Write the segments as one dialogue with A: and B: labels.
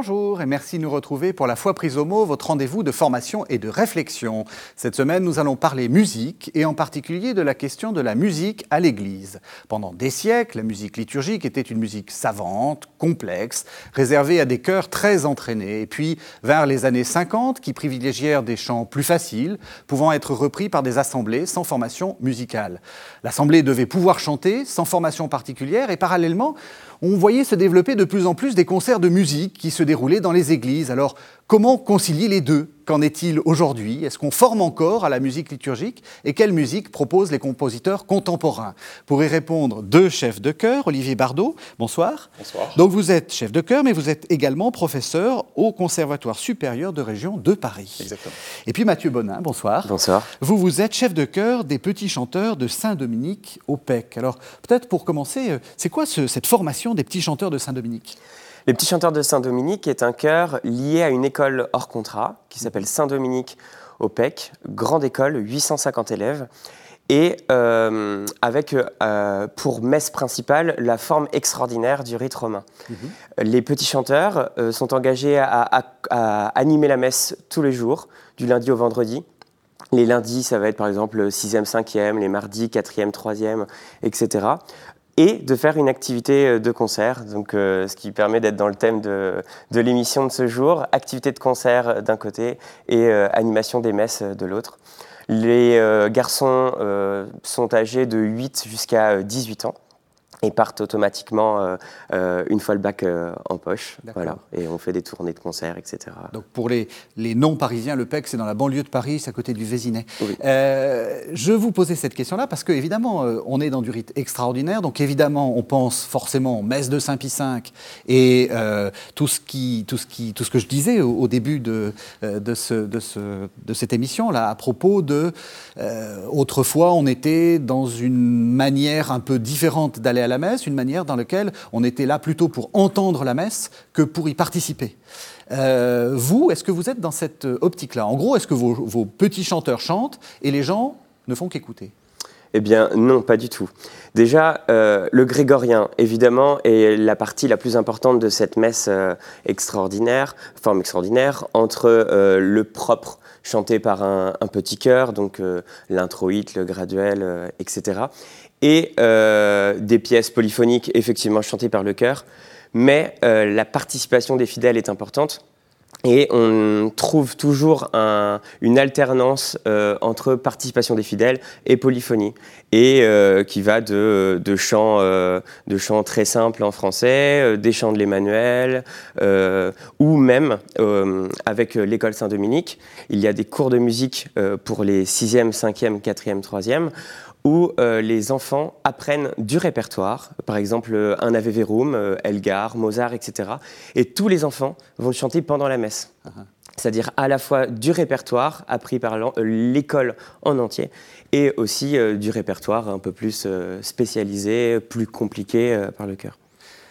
A: Bonjour et merci de nous retrouver pour la foi prise au mot, votre rendez-vous de formation et de réflexion. Cette semaine, nous allons parler musique et en particulier de la question de la musique à l'Église. Pendant des siècles, la musique liturgique était une musique savante, complexe, réservée à des chœurs très entraînés. Et puis vers les années 50 qui privilégièrent des chants plus faciles, pouvant être repris par des assemblées sans formation musicale. L'assemblée devait pouvoir chanter sans formation particulière et parallèlement, on voyait se développer de plus en plus des concerts de musique qui se déroulaient dans les églises. Alors, comment concilier les deux? Qu'en est-il aujourd'hui? Est-ce qu'on forme encore à la musique liturgique? Et quelle musique proposent les compositeurs contemporains? Pour y répondre, deux chefs de chœur, Olivier Bardot, bonsoir.
B: Bonsoir.
A: Donc vous êtes chef de chœur, mais vous êtes également professeur au Conservatoire supérieur de région de Paris.
B: Exactement.
A: Et puis Mathieu Bonin, bonsoir.
C: Bonsoir.
A: Vous, vous êtes chef de chœur des petits chanteurs de Saint-Dominique au PEC. Alors peut-être pour commencer, euh, c'est quoi ce- cette formation des petits chanteurs de Saint-Dominique?
C: Les Petits Chanteurs de Saint-Dominique est un chœur lié à une école hors contrat qui s'appelle Saint-Dominique au PEC, grande école, 850 élèves, et euh, avec euh, pour messe principale la forme extraordinaire du rite romain. Les Petits Chanteurs euh, sont engagés à, à- à animer la messe tous les jours, du lundi au vendredi. Les lundis, ça va être par exemple 6e, 5e, les mardis, 4e, 3e, etc. Et de faire une activité euh, de concert, euh, ce qui permet d'être dans le thème de, l'émission de ce jour, activité de concert euh, d'un côté et animation des messes de l'autre. Les garçons sont âgés de 8 jusqu'à euh, 18 ans et partent automatiquement euh, euh, une fois le bac euh, en poche. Voilà. Et on fait des tournées de concerts, etc.
A: Donc pour les, les non-parisiens, le PEC, c'est dans la banlieue de Paris, c'est à côté du Vésinet.
C: Oui.
A: Euh, je vous posais cette question-là parce que, évidemment, euh, on est dans du rite extraordinaire. Donc, évidemment, on pense forcément messe de Saint-Pie V et tout, ce qui, tout, ce qui, tout ce que je disais au, au début de, de, ce, de, ce, de cette émission-là, à propos de. autrefois, on était dans une manière un peu différente d'aller à la messe, une manière dans laquelle on était là plutôt pour entendre la messe que pour y participer. Euh, vous, est-ce que vous êtes dans cette euh, optique-là? En gros, est-ce que vos, petits chanteurs chantent et les gens ne font qu'écouter?
C: Eh bien, non, pas du tout. Déjà, euh, le grégorien, évidemment, est la partie la plus importante de cette messe extraordinaire, forme extraordinaire, entre le propre chanté par un, petit chœur, donc l'introïte, le graduel, etc., et euh, des pièces polyphoniques effectivement chantées par le chœur. Mais euh, la participation des fidèles est importante. Et on trouve toujours un- une alternance euh, entre participation des fidèles et polyphonie, et qui va de, chants, de chants très simples en français, des chants de l'Emmanuel, ou même avec l'école Saint-Dominique, il y a des cours de musique pour les 6e, 5e, 4e, 3e, où euh, les enfants apprennent du répertoire, par exemple euh, un Ave Verum, euh, Elgar, Mozart, etc. Et tous les enfants vont chanter pendant la messe. C'est-à-dire à la fois du répertoire appris par l'école en entier et aussi euh, du répertoire un peu plus spécialisé, plus compliqué par le chœur.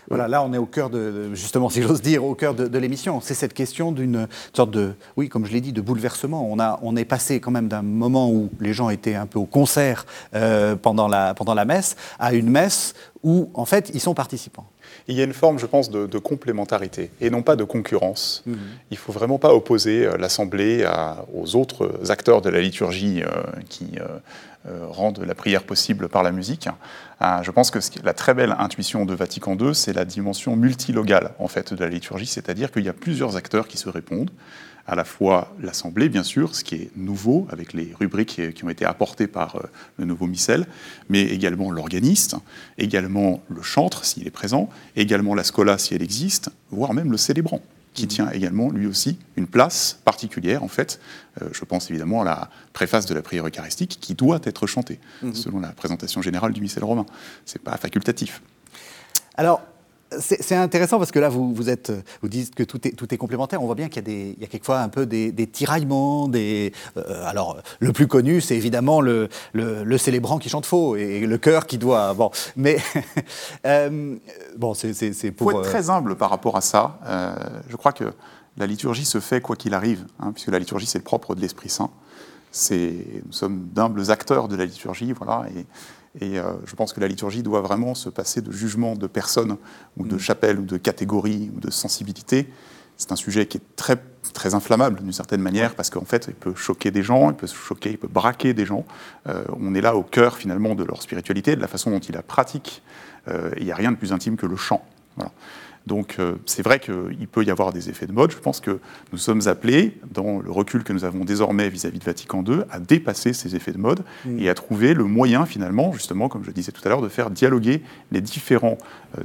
A: Voilà, là, on est au cœur de, justement, si j'ose dire, au cœur de, de l'émission. C'est cette question d'une sorte de, oui, comme je l'ai dit, de bouleversement. On, a, on est passé quand même d'un moment où les gens étaient un peu au concert euh, pendant, la, pendant la messe à une messe où, en fait, ils sont participants.
B: Il y a une forme, je pense, de, de complémentarité et non pas de concurrence. Il ne faut vraiment pas opposer euh, l'Assemblée aux autres acteurs de la liturgie euh, qui euh, rendent la prière possible par la musique. Ah, je pense que la très belle intuition de Vatican II, c'est la dimension multilogale en fait de la liturgie, c'est-à-dire qu'il y a plusieurs acteurs qui se répondent à la fois l'Assemblée, bien sûr, ce qui est nouveau avec les rubriques qui- qui ont été apportées par euh, le nouveau missel, mais également l'organiste, également le chantre s'il est présent, également la scola si elle existe, voire même le célébrant qui tient également lui aussi une place particulière en fait. Euh, je pense évidemment à la préface de la prière eucharistique qui doit être chantée selon la présentation générale du missel romain. C'est pas facultatif.
A: Alors, c'est intéressant parce que là, vous, vous, êtes, vous dites que tout est, tout est complémentaire. On voit bien qu'il y a, des, il y a quelquefois un peu des, des tiraillements. Des, euh, alors, le plus connu, c'est évidemment le, le, le célébrant qui chante faux et le chœur qui doit. Bon, mais euh, bon, c'est c'est
B: Il
A: pour.
B: faut être
A: euh,
B: très humble par rapport à ça. Euh, je crois que la liturgie se fait quoi qu'il arrive, hein, puisque la liturgie c'est le propre de l'Esprit Saint. Nous sommes d'humbles acteurs de la liturgie, voilà, et, et, euh, je pense que la liturgie doit vraiment se passer de jugement de personnes ou de chapelles ou de catégories ou de sensibilités, c'est un sujet qui est très, très inflammable d'une certaine manière, parce qu'en fait, il peut choquer des gens, il peut choquer, il peut braquer des gens. Euh, on est là au cœur finalement de leur spiritualité, de la façon dont ils la pratiquent. Euh, il n'y a rien de plus intime que le chant. Donc euh, c'est vrai qu'il peut y avoir des effets de mode. Je pense que nous sommes appelés, dans le recul que nous avons désormais vis-à-vis de Vatican II, à dépasser ces effets de mode mm. et à trouver le moyen finalement, justement, comme je disais tout à l'heure, de faire dialoguer les différents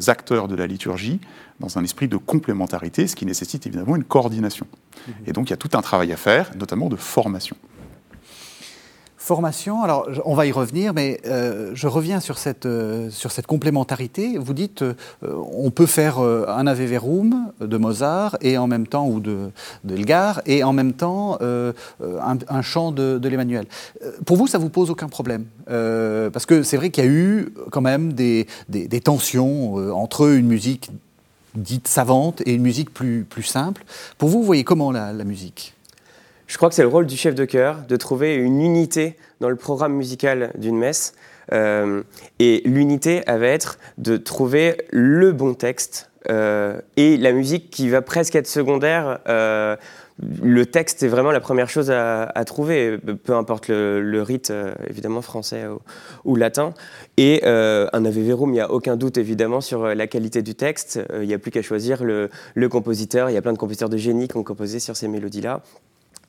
B: acteurs de la liturgie dans un esprit de complémentarité, ce qui nécessite évidemment une coordination. Mhm. Et donc il y a tout un travail à faire, notamment de formation.
A: Formation, alors on va y revenir, mais euh, je reviens sur cette, euh, sur cette complémentarité. Vous dites, euh, on peut faire un Ave Verum de Mozart et en même temps, ou de, et en même temps un, chant de, de l'Emmanuel. Pour vous, ça vous pose aucun problème Parce que c'est vrai qu'il y a eu quand même des, des, des tensions entre une musique dite savante et une musique plus, plus simple. Pour vous, vous voyez comment la, musique?
C: Je crois que c'est le rôle du chef de chœur de trouver une unité dans le programme musical d'une messe. Euh, et l'unité va être de trouver le bon texte euh, et la musique qui va presque être secondaire. Euh, le texte est vraiment la première chose à, trouver, peu importe le, rite, évidemment français ou, latin. Et un Ave Verum, il n'y a aucun doute évidemment sur la qualité du texte. il n'y a plus qu'à choisir le, compositeur. Il y a plein de compositeurs de génie qui ont composé sur ces mélodies-là.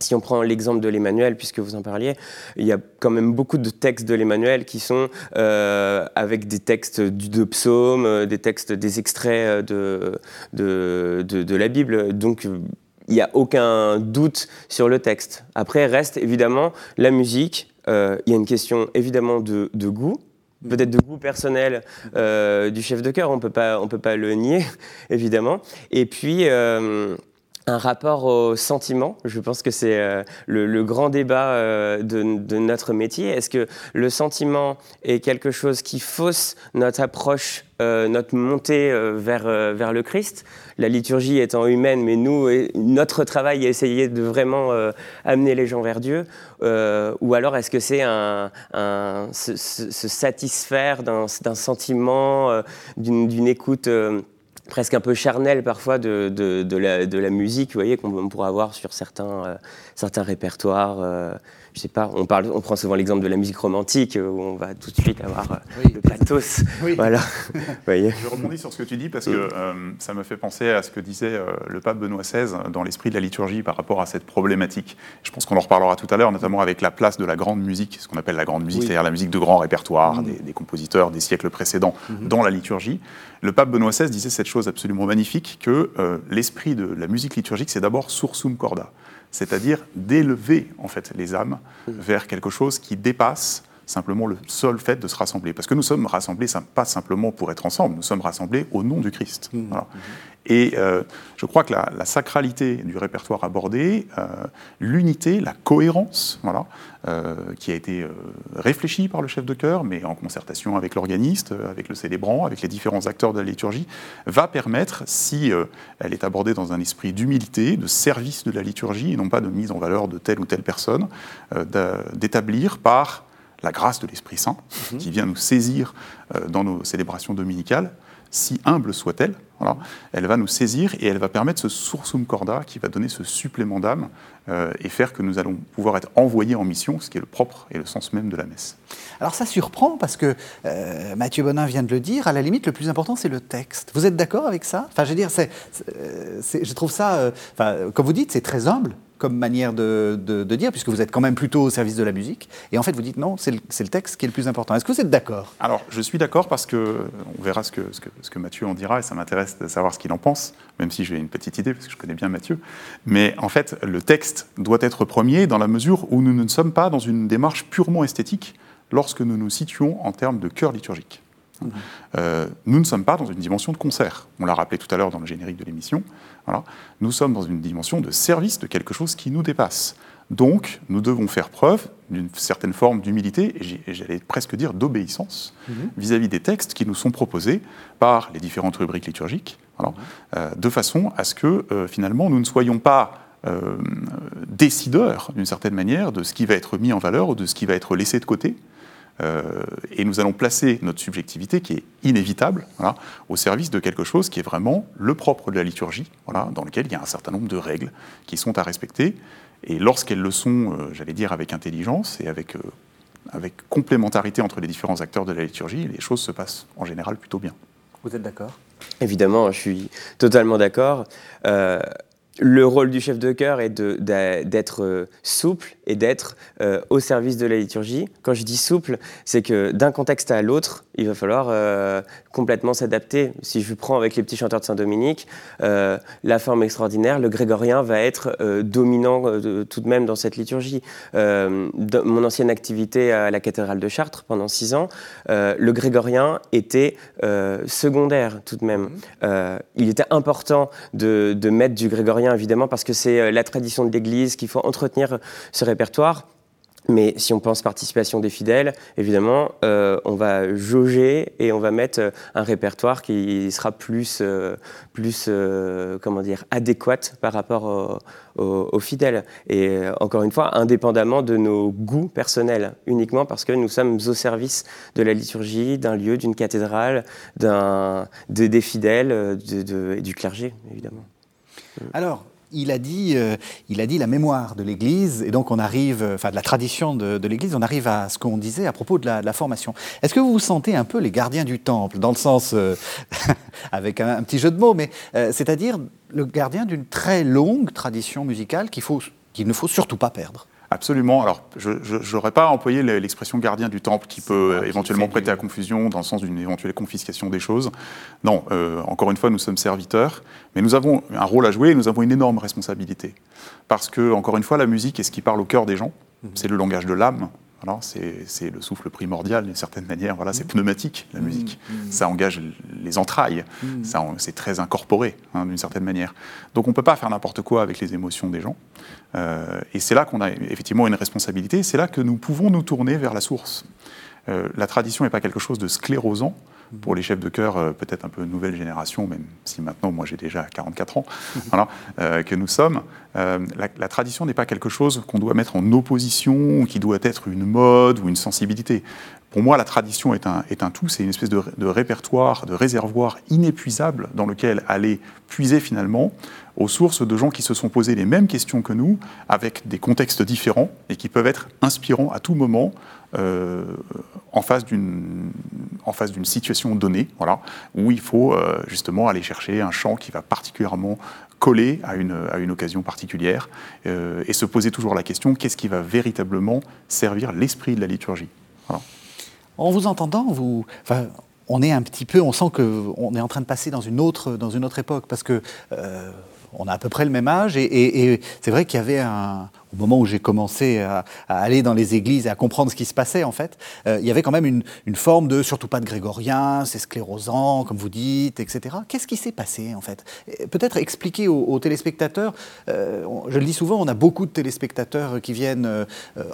C: Si on prend l'exemple de l'Emmanuel, puisque vous en parliez, il y a quand même beaucoup de textes de l'Emmanuel qui sont avec des textes de psaumes, des textes, des extraits de, de, de la Bible. Donc il n'y a aucun doute sur le texte. Après, reste évidemment la musique. Euh, il y a une question évidemment de, goût, peut-être de goût personnel euh, du chef de chœur, on ne peut pas le nier, évidemment. Et puis, euh, un rapport au sentiment. Je pense que c'est euh, le, grand débat euh, de, notre métier. Est-ce que le sentiment est quelque chose qui fausse notre approche, euh, notre montée vers, le Christ? La liturgie étant humaine, mais nous, notre travail est essayer de vraiment amener les gens vers Dieu. ou alors est-ce que c'est un, se, satisfaire d'un sentiment, d'une écoute presque un peu charnel parfois de, de, la, de la, musique, vous voyez, qu'on pourrait avoir sur certains, euh, certains répertoires. Euh, je sais pas, on, parle, on prend souvent l'exemple de la musique romantique où on va tout de suite avoir euh, le pathos. Voilà.
B: Je rebondis sur ce que tu dis parce que ça me fait penser à ce que disait le pape Benoît XVI dans l'esprit de la liturgie par rapport à cette problématique. Je pense qu'on en reparlera tout à l'heure, notamment avec la place de la grande musique, ce qu'on appelle la grande musique, c'est-à-dire la musique de grand répertoire mm. des, compositeurs des siècles précédents mm-hmm. dans la liturgie. Le pape Benoît XVI disait cette chose absolument magnifique que euh, l'esprit de la musique liturgique, c'est d'abord sursum corda, c'est-à-dire d'élever en fait les âmes mmh. vers quelque chose qui dépasse simplement le seul fait de se rassembler. Parce que nous sommes rassemblés pas simplement pour être ensemble, nous sommes rassemblés au nom du Christ. Mmh. Voilà. Mmh. Et euh, je crois que la, sacralité du répertoire abordé, euh, l'unité, la cohérence, voilà, euh, qui a été réfléchie par le chef de chœur, mais en concertation avec l'organiste, avec le célébrant, avec les différents acteurs de la liturgie, va permettre, si elle est abordée dans un esprit d'humilité, de service de la liturgie, et non pas de mise en valeur de telle ou telle personne, d'établir par la grâce de l'Esprit Saint, mhm. qui vient nous saisir dans nos célébrations dominicales, si humble soit-elle, elle va nous saisir et elle va permettre ce sursum corda qui va donner ce supplément d'âme euh, et faire que nous allons pouvoir être envoyés en mission, ce qui est le propre et le sens même de la messe.
A: Alors ça surprend parce que euh, Mathieu Bonin vient de le dire, à la limite le plus important c'est le texte. Vous êtes d'accord avec ça? Enfin je veux dire, je trouve ça, euh, comme vous dites, c'est très humble comme manière de, dire, puisque vous êtes quand même plutôt au service de la musique. Et en fait, vous dites non, c'est le, texte qui est le plus important. Est-ce que vous êtes d'accord?
B: Alors, je suis d'accord parce que on verra ce que, ce que, ce que Mathieu en dira et ça m'intéresse de savoir ce qu'il en pense, même si j'ai une petite idée, parce que je connais bien Mathieu. Mais en fait, le texte doit être premier dans la mesure où nous ne sommes pas dans une démarche purement esthétique lorsque nous nous situons en termes de cœur liturgique. Euh, nous ne sommes pas dans une dimension de concert. On l'a rappelé tout à l'heure dans le générique de l'émission. Voilà. Nous sommes dans une dimension de service de quelque chose qui nous dépasse. Donc, nous devons faire preuve d'une certaine forme d'humilité, et j'allais presque dire d'obéissance, mhm. vis-à-vis des textes qui nous sont proposés par les différentes rubriques liturgiques, mhm. euh, de façon à ce que, euh, finalement, nous ne soyons pas décideurs, d'une certaine manière, de ce qui va être mis en valeur ou de ce qui va être laissé de côté, et nous allons placer notre subjectivité, qui est inévitable, au service de quelque chose qui est vraiment le propre de la liturgie, voilà, dans lequel il y a un certain nombre de règles qui sont à respecter. Et lorsqu'elles le sont, j'allais dire, avec intelligence et avec avec complémentarité entre les différents acteurs de la liturgie, les choses se passent en général plutôt bien.
A: Vous êtes d'accord?
C: Évidemment, je suis totalement d'accord. Euh, le rôle du chef de chœur est d'être euh, souple et d'être euh, au service de la liturgie. Quand je dis souple, c'est que d'un contexte à l'autre, il va falloir euh, complètement s'adapter. Si je prends avec les petits chanteurs de Saint-Dominique, la forme extraordinaire, le grégorien va être dominant tout de même dans cette liturgie. mon ancienne activité à la cathédrale de Chartres pendant six ans, le grégorien était secondaire tout de même. Mmh. il était important de, de mettre du grégorien évidemment, parce que c'est euh, la tradition de l'Église qu'il faut entretenir ce répertoire. Mais si on pense participation des fidèles, évidemment, euh, on va jauger et on va mettre euh, un répertoire qui sera plus, plus comment dire, adéquat par rapport aux, fidèles. Et encore une fois, indépendamment de nos goûts personnels, uniquement parce que nous sommes au service de la liturgie, d'un lieu, d'une cathédrale, d'un, des fidèles et du clergé, évidemment.
A: Alors, il a, dit, euh, il a dit la mémoire de l'Église, et donc on arrive, enfin de la tradition de, l'Église, on arrive à ce qu'on disait à propos de la, formation. Est-ce que vous vous sentez un peu les gardiens du temple, dans le sens, euh, avec un, petit jeu de mots, mais euh, c'est-à-dire le gardien d'une très longue tradition musicale qu'il ne faut surtout pas perdre
B: Absolument. Alors, je n'aurais pas employé l'expression gardien du temple qui peut euh, éventuellement prêter à confusion dans le sens d'une éventuelle confiscation des choses. Non, euh, encore une fois, nous sommes serviteurs, mais nous avons un rôle à jouer et nous avons une énorme responsabilité. Parce que, encore une fois, la musique est ce qui parle au cœur des gens. Mhm. C'est le langage de l'âme. C'est le souffle primordial d'une certaine manière. Voilà, c'est mhm. pneumatique la mhm. musique. Ça engage les entrailles. C'est très incorporé hein, d'une certaine manière. Donc on ne peut pas faire n'importe quoi avec les émotions des gens. Euh, et c'est là qu'on a effectivement une responsabilité, c'est là que nous pouvons nous tourner vers la source. Euh, la tradition n'est pas quelque chose de sclérosant pour les chefs de chœur, euh, peut-être un peu nouvelle génération, même si maintenant, moi j'ai déjà 44 ans, voilà, que nous sommes. La, la, tradition n'est pas quelque chose qu'on doit mettre en opposition, qui doit être une mode ou une sensibilité. Pour moi, la tradition est un, est un tout, c'est une espèce de, de, répertoire, de réservoir inépuisable dans lequel aller puiser finalement aux sources de gens qui se sont posés les mêmes questions que nous, avec des contextes différents et qui peuvent être inspirants à tout moment euh, en face d'une situation donnée, voilà, où il faut euh, justement aller chercher un chant qui va particulièrement coller à une, à une occasion particulière euh, et se poser toujours la question qu'est-ce qui va véritablement servir l'esprit de la liturgie?
A: En vous entendant, vous, on est un petit peu, on sent qu'on est en train de passer dans une autre, dans une autre époque parce que on a à peu près le même âge et, c'est vrai qu'il y avait un, au moment où j'ai commencé à, aller dans les églises et à comprendre ce qui se passait, en fait, euh, il y avait quand même une, forme de surtout pas de grégorien, c'est sclérosant, comme vous dites, etc. Qu'est-ce qui s'est passé, en fait? Peut-être expliquer aux, téléspectateurs, euh, je le dis souvent, on a beaucoup de téléspectateurs qui viennent euh,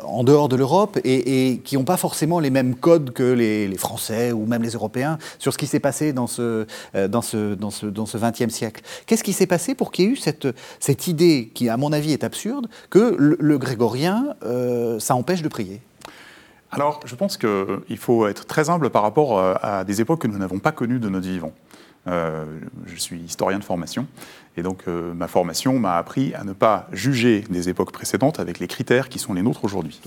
A: en dehors de l'Europe et, qui n'ont pas forcément les mêmes codes que les, Français ou même les Européens sur ce qui s'est passé dans ce, dans ce, dans ce, dans ce 20e siècle. Qu'est-ce qui s'est passé pour qu'il y ait eu cette, cette idée, qui à mon avis est absurde, que le, grégorien, euh, ça empêche de prier
B: Alors, je pense qu'il faut être très humble par rapport euh, à des époques que nous n'avons pas connues de notre vivant. Euh, je suis historien de formation, et donc ma formation m'a appris à ne pas juger des époques précédentes avec les critères qui sont les nôtres aujourd'hui.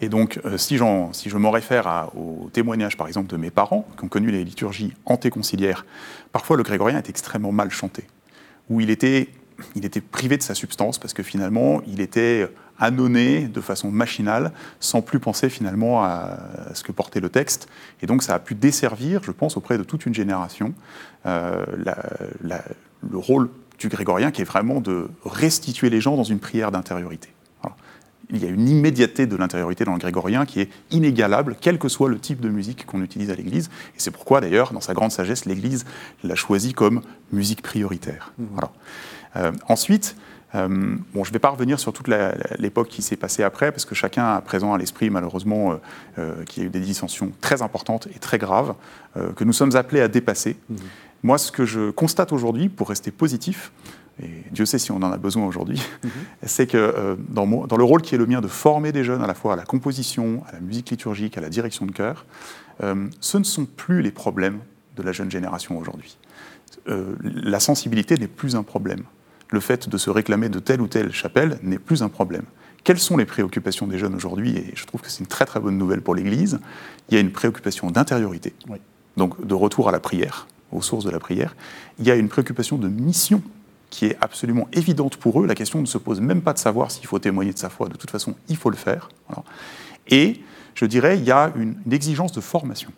B: Et donc, si, si, je m'en réfère à, au témoignage, par exemple, de mes parents, qui ont connu les liturgies antéconciliaires, parfois le grégorien est extrêmement mal chanté, où il était il était privé de sa substance parce que finalement, il était annonné de façon machinale, sans plus penser finalement à ce que portait le texte. Et donc ça a pu desservir, je pense, auprès de toute une génération, euh, le rôle du grégorien qui est vraiment de restituer les gens dans une prière d'intériorité. Il y a une immédiateté de l'intériorité dans le grégorien qui est inégalable, quel que soit le type de musique qu'on utilise à l'Église. Et c'est pourquoi, d'ailleurs, dans sa grande sagesse, l'Église l'a choisi comme musique prioritaire. Mmh. Voilà. Euh, ensuite, euh, bon, je ne vais pas revenir sur toute l'époque qui s'est passée après, parce que chacun a présent à l'esprit, malheureusement, euh, qu'il y a eu des dissensions très importantes et très graves, que nous sommes appelés à dépasser. Mmh. Moi, ce que je constate aujourd'hui, pour rester positif, et Dieu sait si on en a besoin aujourd'hui, mhm. c'est que euh, dans, dans, le rôle qui est le mien de former des jeunes à la fois à la composition, à la musique liturgique, à la direction de chœur, euh, ce ne sont plus les problèmes de la jeune génération aujourd'hui. Euh, la sensibilité n'est plus un problème. Le fait de se réclamer de telle ou telle chapelle n'est plus un problème. Quelles sont les préoccupations des jeunes aujourd'hui? Et je trouve que c'est une très très bonne nouvelle pour l'Église. Il y a une préoccupation d'intériorité, donc de retour à la prière, aux sources de la prière. Il y a une préoccupation de mission qui est absolument évidente pour eux. La question ne se pose même pas de savoir s'il faut témoigner de sa foi. De toute façon, il faut le faire. Et je dirais, il y a une, exigence de formation.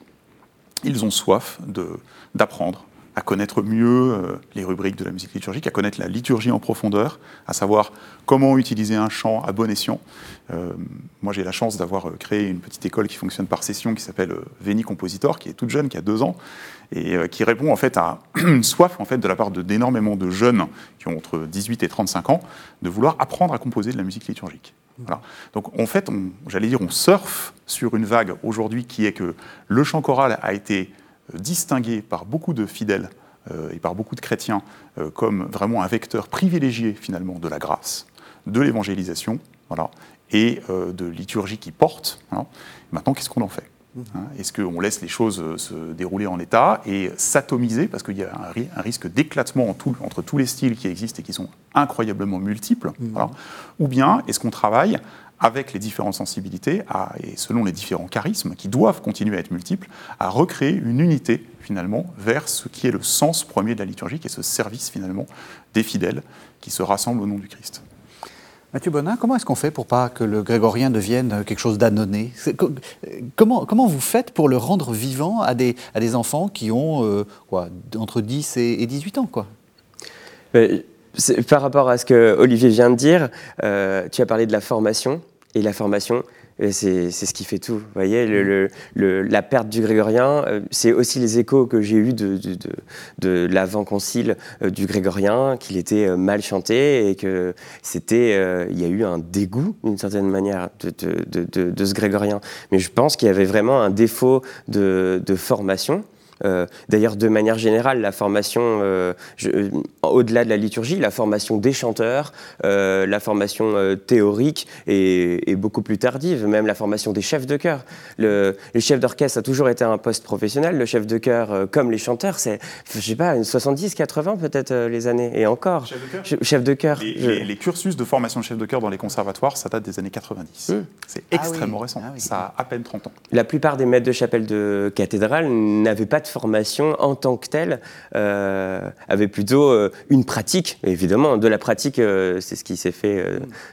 B: Ils ont soif d'apprendre à connaître mieux euh, les rubriques de la musique liturgique, à connaître la liturgie en profondeur, à savoir comment utiliser un chant à bon escient. Euh, moi, j'ai la chance d'avoir euh, créé une petite école qui fonctionne par session, qui s'appelle Veni Compositor, qui est toute jeune, qui a deux ans, et qui répond en fait à une soif en fait de la part d'énormément de, jeunes qui ont entre 18 et 35 ans de vouloir apprendre à composer de la musique liturgique. Voilà. Donc en fait, j'allais dire, on surfe sur une vague aujourd'hui qui est que le chant choral a été distingué par beaucoup de fidèles euh, et par beaucoup de chrétiens euh, comme vraiment un vecteur privilégié finalement de la grâce, de l'évangélisation, voilà, et euh, de liturgie qui porte. Maintenant, qu'est-ce qu'on en fait mmh. hein? Est-ce qu'on laisse les choses se dérouler en état et s'atomiser? Parce qu'il y a un, risque d'éclatement entre tous les styles qui existent et qui sont incroyablement multiples mmh. Ou bien est-ce qu'on travaille avec les différentes sensibilités et selon les différents charismes qui doivent continuer à être multiples, à recréer une unité finalement vers ce qui est le sens premier de la liturgie, qui est ce service finalement des fidèles qui se rassemblent au nom du Christ?
A: Mathieu Bonin, comment est-ce qu'on fait pour pas que le grégorien devienne quelque chose d'annonné comment, comment vous faites pour le rendre vivant à des, à des enfants qui ont euh, quoi, entre 10 et, 18 ans quoi?
C: Par rapport à ce que Olivier vient de dire, euh, tu as parlé de la formation. Et la formation, c'est ce qui fait tout. Vous voyez, le, la perte du grégorien, euh, c'est aussi les échos que j'ai eus de, de, de, l'avant-concile euh, du grégorien, qu'il était mal chanté et que c'était, il y a eu un dégoût d'une certaine manière de, ce grégorien. Mais je pense qu'il y avait vraiment un défaut de, formation euh, d'ailleurs, de manière générale, la formation, euh, euh, au-delà de la liturgie, la formation des chanteurs, la formation théorique est, beaucoup plus tardive, même la formation des chefs de chœur. Le, les chefs d'orchestre a toujours été un poste professionnel. Le chef de chœur, comme les chanteurs, c'est, je sais pas, une 70, 80 peut-être les années, et encore.
B: Chef de chœur. Les, cursus de formation de chef de chœur dans les conservatoires, ça date des années 90. Hmm. C'est ah extrêmement récent. Ah ça a à peine 30 ans.
C: La plupart des maîtres de chapelle de cathédrale n'avaient pas de formation en tant que telle euh, avait plutôt euh, une pratique, évidemment. De la pratique, euh, c'est ce qui s'est fait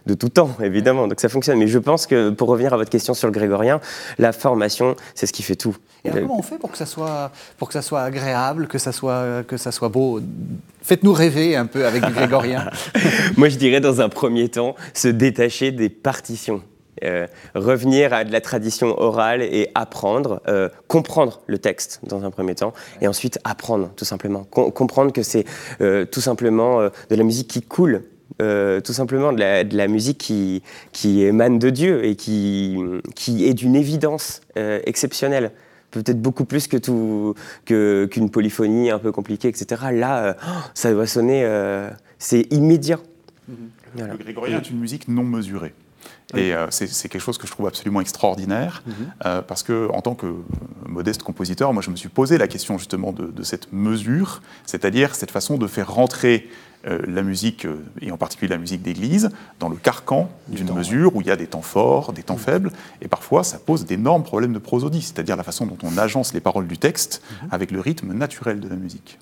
C: de tout temps, évidemment. Donc ça fonctionne. Mais je pense que pour revenir à votre question sur le grégorien, la formation, c'est ce qui fait tout.
A: Et comment on fait pour que ça soit, pour que ça soit agréable, que ça soit, que ça soit beau? Faites-nous rêver un peu avec du grégorien.
C: Moi, je dirais dans un premier temps, se détacher des partitions. Euh, revenir à de la tradition orale et apprendre, euh, comprendre le texte dans un premier temps, et ensuite apprendre tout simplement. comprendre que c'est euh, tout simplement de la musique qui coule. tout simplement de la, musique qui, qui, émane de Dieu et qui, qui est d'une évidence exceptionnelle peut-être beaucoup plus que tout qu'une polyphonie un peu compliquée, etc. Là, ça doit sonner, c'est immédiat.
B: Mm-hmm. Le grégorien est une musique non mesurée. Et euh, c'est quelque chose que je trouve absolument extraordinaire, mhm. euh, parce que en tant que modeste compositeur, moi je me suis posé la question justement de, cette mesure, c'est-à-dire cette façon de faire rentrer euh, la musique, et en particulier la musique d'église, dans le carcan d'une mesure où il y a des temps forts, des temps mhm. faibles, et parfois ça pose d'énormes problèmes de prosodie, c'est-à-dire la façon dont on agence les paroles du texte mhm. avec le rythme naturel de la musique.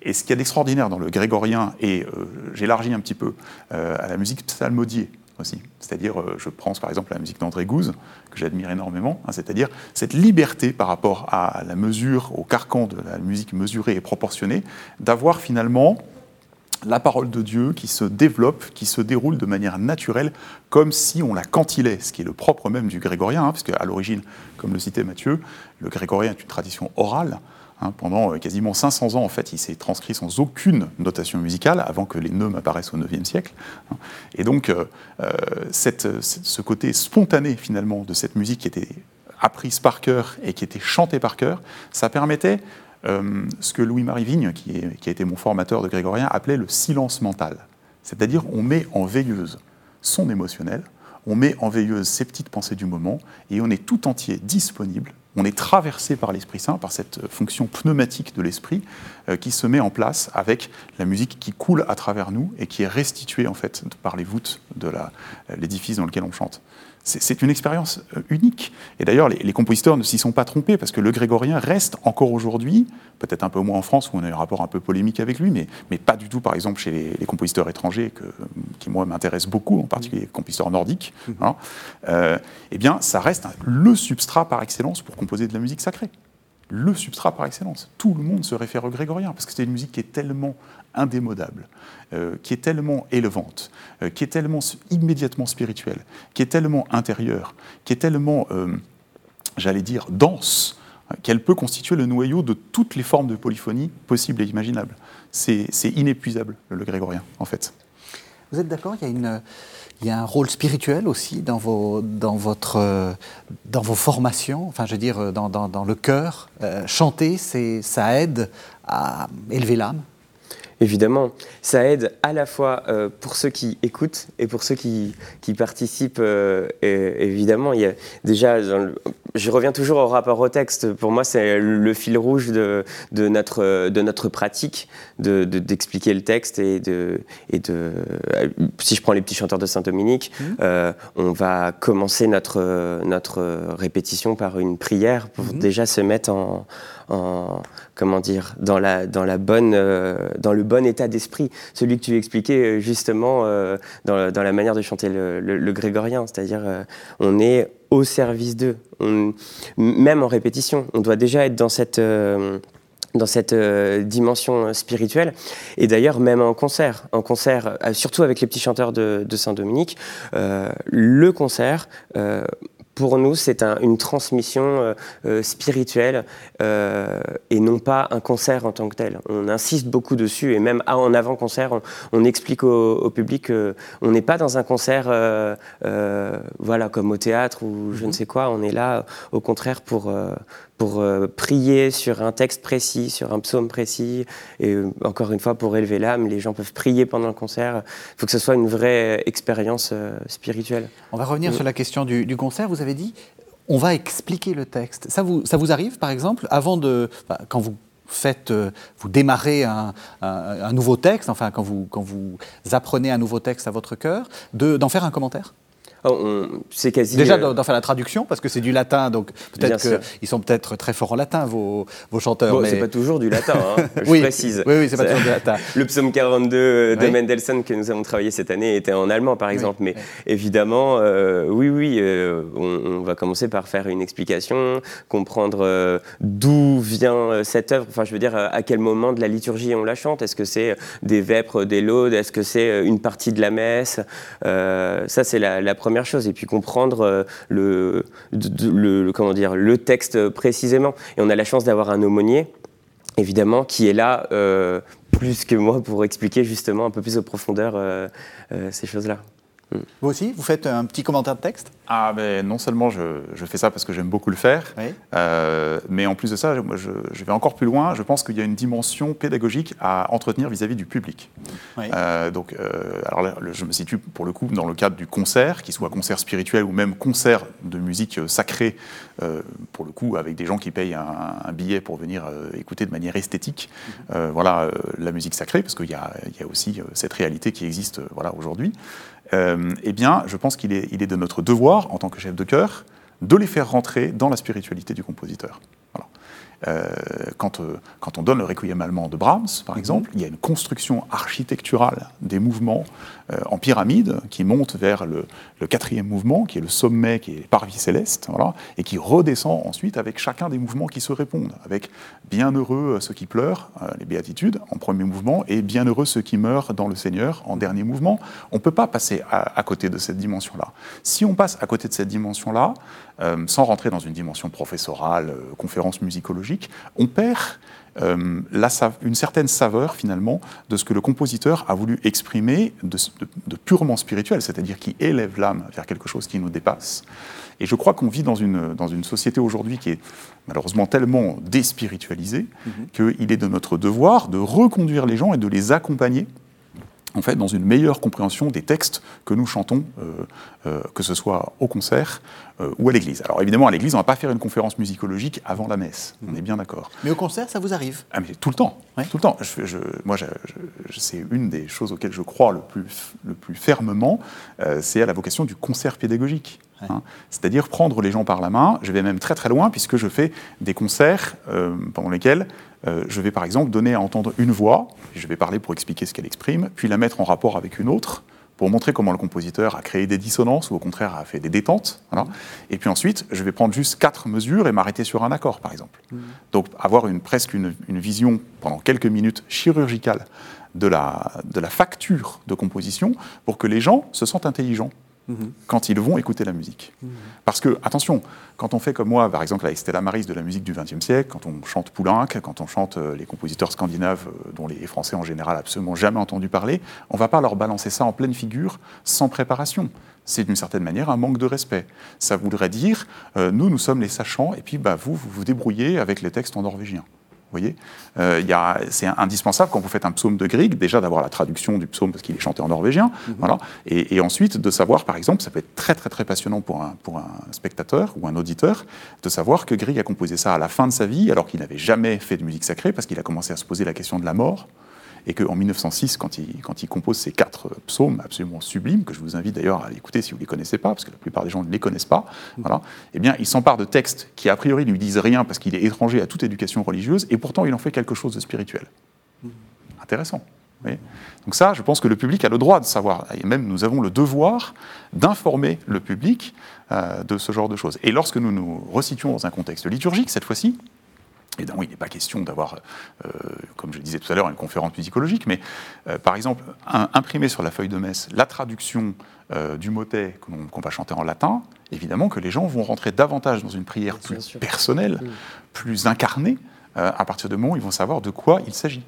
B: Et ce qu'il y a d'extraordinaire dans le grégorien, et j'élargis un petit peu à la musique psalmodiée, c'est-à-dire, euh, je pense par exemple la musique d'André Gouze, que j'admire énormément, hein, c'est-à-dire cette liberté par rapport à la mesure, au carcan de la musique mesurée et proportionnée, d'avoir finalement la parole de Dieu qui se développe, qui se déroule de manière naturelle, comme si on la cantilait, ce qui est le propre même du grégorien, hein, puisque à l'origine, comme le citait Matthieu, le grégorien est une tradition orale. Hein, pendant euh, quasiment 500 ans, en fait, il s'est transcrit sans aucune notation musicale, avant que les neumes apparaissent au IXe siècle. Hein. Et donc, euh, euh, ce côté spontané, finalement, de cette musique qui était apprise par cœur et qui était chantée par cœur, ça permettait ce que Louis-Marie Vigne, qui, qui, a été mon formateur de grégorien, appelait le silence mental. C'est-à-dire on met en veilleuse son émotionnel, on met en veilleuse ses petites pensées du moment et on est tout entier disponible. On est traversé par l'Esprit Saint, par cette fonction pneumatique de l'Esprit euh, qui se met en place avec la musique qui coule à travers nous et qui est restituée en fait par les voûtes de l'édifice dans lequel on chante. C'est une expérience euh, unique. Et d'ailleurs, les, compositeurs ne s'y sont pas trompés parce que le grégorien reste encore aujourd'hui, peut-être un peu moins en France où on a un rapport un peu polémique avec lui, mais, mais pas du tout, par exemple, chez les, compositeurs étrangers que, qui, moi, m'intéressent beaucoup, en particulier les compositeurs nordiques. Mmh. Hein. Euh, eh bien, ça reste le substrat par excellence pour composer de la musique sacrée le substrat par excellence. Tout le monde se réfère au grégorien, parce que c'est une musique qui est tellement indémodable, euh, qui est tellement élevante, euh, qui est tellement immédiatement spirituelle, qui est tellement intérieure, qui est tellement, euh, j'allais dire, dense, qu'elle peut constituer le noyau de toutes les formes de polyphonie possibles et imaginables. C'est inépuisable, le grégorien, en fait.
A: Vous êtes d'accord Il y a un rôle spirituel aussi dans vos, formations, enfin je veux dire dans, dans, dans le cœur. chanter, ça aide à élever l'âme?
C: Évidemment, ça aide à la fois euh, pour ceux qui écoutent et pour ceux qui, qui participent. Euh, évidemment, il y a déjà, je reviens toujours au rapport au texte. Pour moi, c'est le fil rouge de, de, notre, de notre pratique, d'expliquer de, le texte et de, et de. Si je prends les petits chanteurs de Saint-Dominique, mmh. euh, on va commencer notre, notre répétition par une prière pour mmh. déjà se mettre en comment dire, dans, la, dans, la bonne, euh, dans le bon état d'esprit. Celui que tu expliquais euh, justement euh, dans, dans, la manière de chanter le, grégorien, c'est-à-dire on est au service d'eux. Même en répétition, on doit déjà être dans cette dans cette dimension spirituelle. Et d'ailleurs, même en concert, en concert, surtout avec les petits chanteurs de, Saint-Dominique, le concert, pour nous, c'est une transmission euh, euh, spirituelle euh, et non pas un concert en tant que tel. On insiste beaucoup dessus et même en avant-concert, on, explique au, public qu'on n'est pas dans un concert voilà, comme au théâtre ou je ne mhm. sais quoi. On est là, au contraire, pour, pour prier sur un texte précis, sur un psaume précis. Et encore une fois, pour élever l'âme, les gens peuvent prier pendant le concert. Il faut que ce soit une vraie expérience spirituelle.
A: On va revenir sur la question du, du concert. Vous avez dit, on va expliquer le texte. Ça vous, ça vous arrive, par exemple, avant de, quand vous faites, euh, vous démarrez un, nouveau texte, enfin quand vous, quand vous apprenez un nouveau texte à votre cœur, d'en faire un commentaire?
C: C'est quasi.
A: Déjà euh, d'en faire la traduction, parce que c'est du latin, donc peut-être qu'ils sont peut-être très forts en latin, vos, vos chanteurs.
C: Bon, mais... c'est pas toujours du latin, hein, je oui, précise.
A: Oui, oui, c'est pas toujours du latin.
C: Le psaume 42 de Mendelssohn que nous avons travaillé cette année était en allemand, par exemple. Mais évidemment, euh, oui, oui, euh, on, va commencer par faire une explication, comprendre d'où vient cette œuvre. Enfin, je veux dire, à quel moment de la liturgie on la chante? Est-ce que c'est des vêpres, des laudes? Est-ce que c'est une partie de la messe? Ça, c'est la, la première première chose, et puis comprendre euh, le, comment dire, le texte précisément. Et on a la chance d'avoir un aumônier, évidemment, qui est là euh, plus que moi pour expliquer justement un peu plus de profondeur euh, ces choses-là.
A: Vous aussi, vous faites un petit commentaire de texte?
B: Ah, ben non seulement je, je fais ça parce que j'aime beaucoup le faire, euh, mais en plus de ça, je, je, vais encore plus loin. Je pense qu'il y a une dimension pédagogique à entretenir vis-à-vis du public. Euh, donc, euh, alors là, je me situe pour le coup dans le cadre du concert, qu'il soit concert spirituel ou même concert de musique sacrée, pour le coup, avec des gens qui payent un, billet pour venir écouter de manière esthétique, mhm. voilà, la musique sacrée, parce qu'il y, y, a aussi cette réalité qui existe voilà, aujourd'hui. Euh, eh bien, je pense qu'il est, il est, de notre devoir, en tant que chef de chœur, de les faire rentrer dans la spiritualité du compositeur. Euh, quand, euh, quand, on donne le requiem allemand de Brahms, par mhm. exemple, il y a une construction architecturale des mouvements en pyramide qui monte vers le, quatrième mouvement, qui est le sommet, qui est parvis céleste, voilà, et qui redescend ensuite avec chacun des mouvements qui se répondent, avec bienheureux ceux qui pleurent, les béatitudes, en premier mouvement, et bienheureux ceux qui meurent dans le Seigneur, en dernier mouvement. On ne peut pas passer à, côté de cette dimension-là. Si on passe à côté de cette dimension-là, sans rentrer dans une dimension professorale, conférence musicologique, on perd euh, une certaine saveur finalement de ce que le compositeur a voulu exprimer de, purement spirituel, c'est-à-dire qui élève l'âme vers quelque chose qui nous dépasse. Et je crois qu'on vit dans une, dans une société aujourd'hui qui est malheureusement tellement déspiritualisée mm-hmm. qu'il est de notre devoir de reconduire les gens et de les accompagner en fait, dans une meilleure compréhension des textes que nous chantons, euh, euh, que ce soit au concert euh, ou à l'église. Alors évidemment, à l'église, on ne va pas faire une conférence musicologique avant la messe, on est bien d'accord.
A: Mais au concert, ça vous arrive?
B: Ah, mais Tout le temps, tout le temps. Je, moi, c'est une des choses auxquelles je crois le plus, le plus fermement, c'est à la vocation du concert pédagogique. Hein. C'est-à-dire prendre les gens par la main. Je vais même très très loin puisque je fais des concerts euh, pendant lesquels euh, je vais par exemple donner à entendre une voix, je vais parler pour expliquer ce qu'elle exprime, puis la mettre en rapport avec une autre pour montrer comment le compositeur a créé des dissonances ou au contraire a fait des détentes. Et puis ensuite, je vais prendre juste quatre mesures et m'arrêter sur un accord, par exemple. Mmh. Donc avoir une, presque une, vision pendant quelques minutes chirurgicale de la, de la facture de composition pour que les gens se sentent intelligents quand ils vont écouter la musique. Parce que, attention, quand on fait comme moi, par exemple avec Stella Maris de la musique du XXe siècle, quand on chante Poulenc, quand on chante euh, les compositeurs scandinaves euh, dont les Français en général absolument jamais entendu parler, on ne va pas leur balancer ça en pleine figure sans préparation. C'est d'une certaine manière un manque de respect. Ça voudrait dire, euh, nous, nous sommes les sachants, et puis bah, vous, vous vous débrouillez avec les textes en norvégien voyez. Euh, C'est indispensable quand vous faites un psaume de Grieg, déjà d'avoir la traduction du psaume parce qu'il est chanté en norvégien, mhm. voilà, et, ensuite de savoir, par exemple, ça peut être très très très passionnant pour un, pour un spectateur ou un auditeur, de savoir que Grieg a composé ça à la fin de sa vie alors qu'il n'avait jamais fait de musique sacrée parce qu'il a commencé à se poser la question de la mort et qu'en 1906, quand il, quand il compose ces quatre psaumes absolument sublimes, que je vous invite d'ailleurs à écouter si vous ne les connaissez pas, parce que la plupart des gens ne les connaissent pas, mm. voilà, eh bien, il s'empare de textes qui, a priori, ne lui disent rien parce qu'il est étranger à toute éducation religieuse, et pourtant, il en fait quelque chose de spirituel. Mm. Intéressant. Donc ça, je pense que le public a le droit de savoir, et même nous avons le devoir d'informer le public euh, de ce genre de choses. Et lorsque nous nous resituons dans un contexte liturgique, cette fois-ci, Évidemment, il n'est pas question d'avoir, euh, comme je le disais tout à l'heure, une conférence musicologique, mais euh, par exemple, imprimer sur la feuille de messe la traduction euh, du motet qu'on va chanter en latin, évidemment que les gens vont rentrer davantage dans une prière plus personnelle, plus incarnée, à partir du moment où ils vont savoir de quoi il s'agit.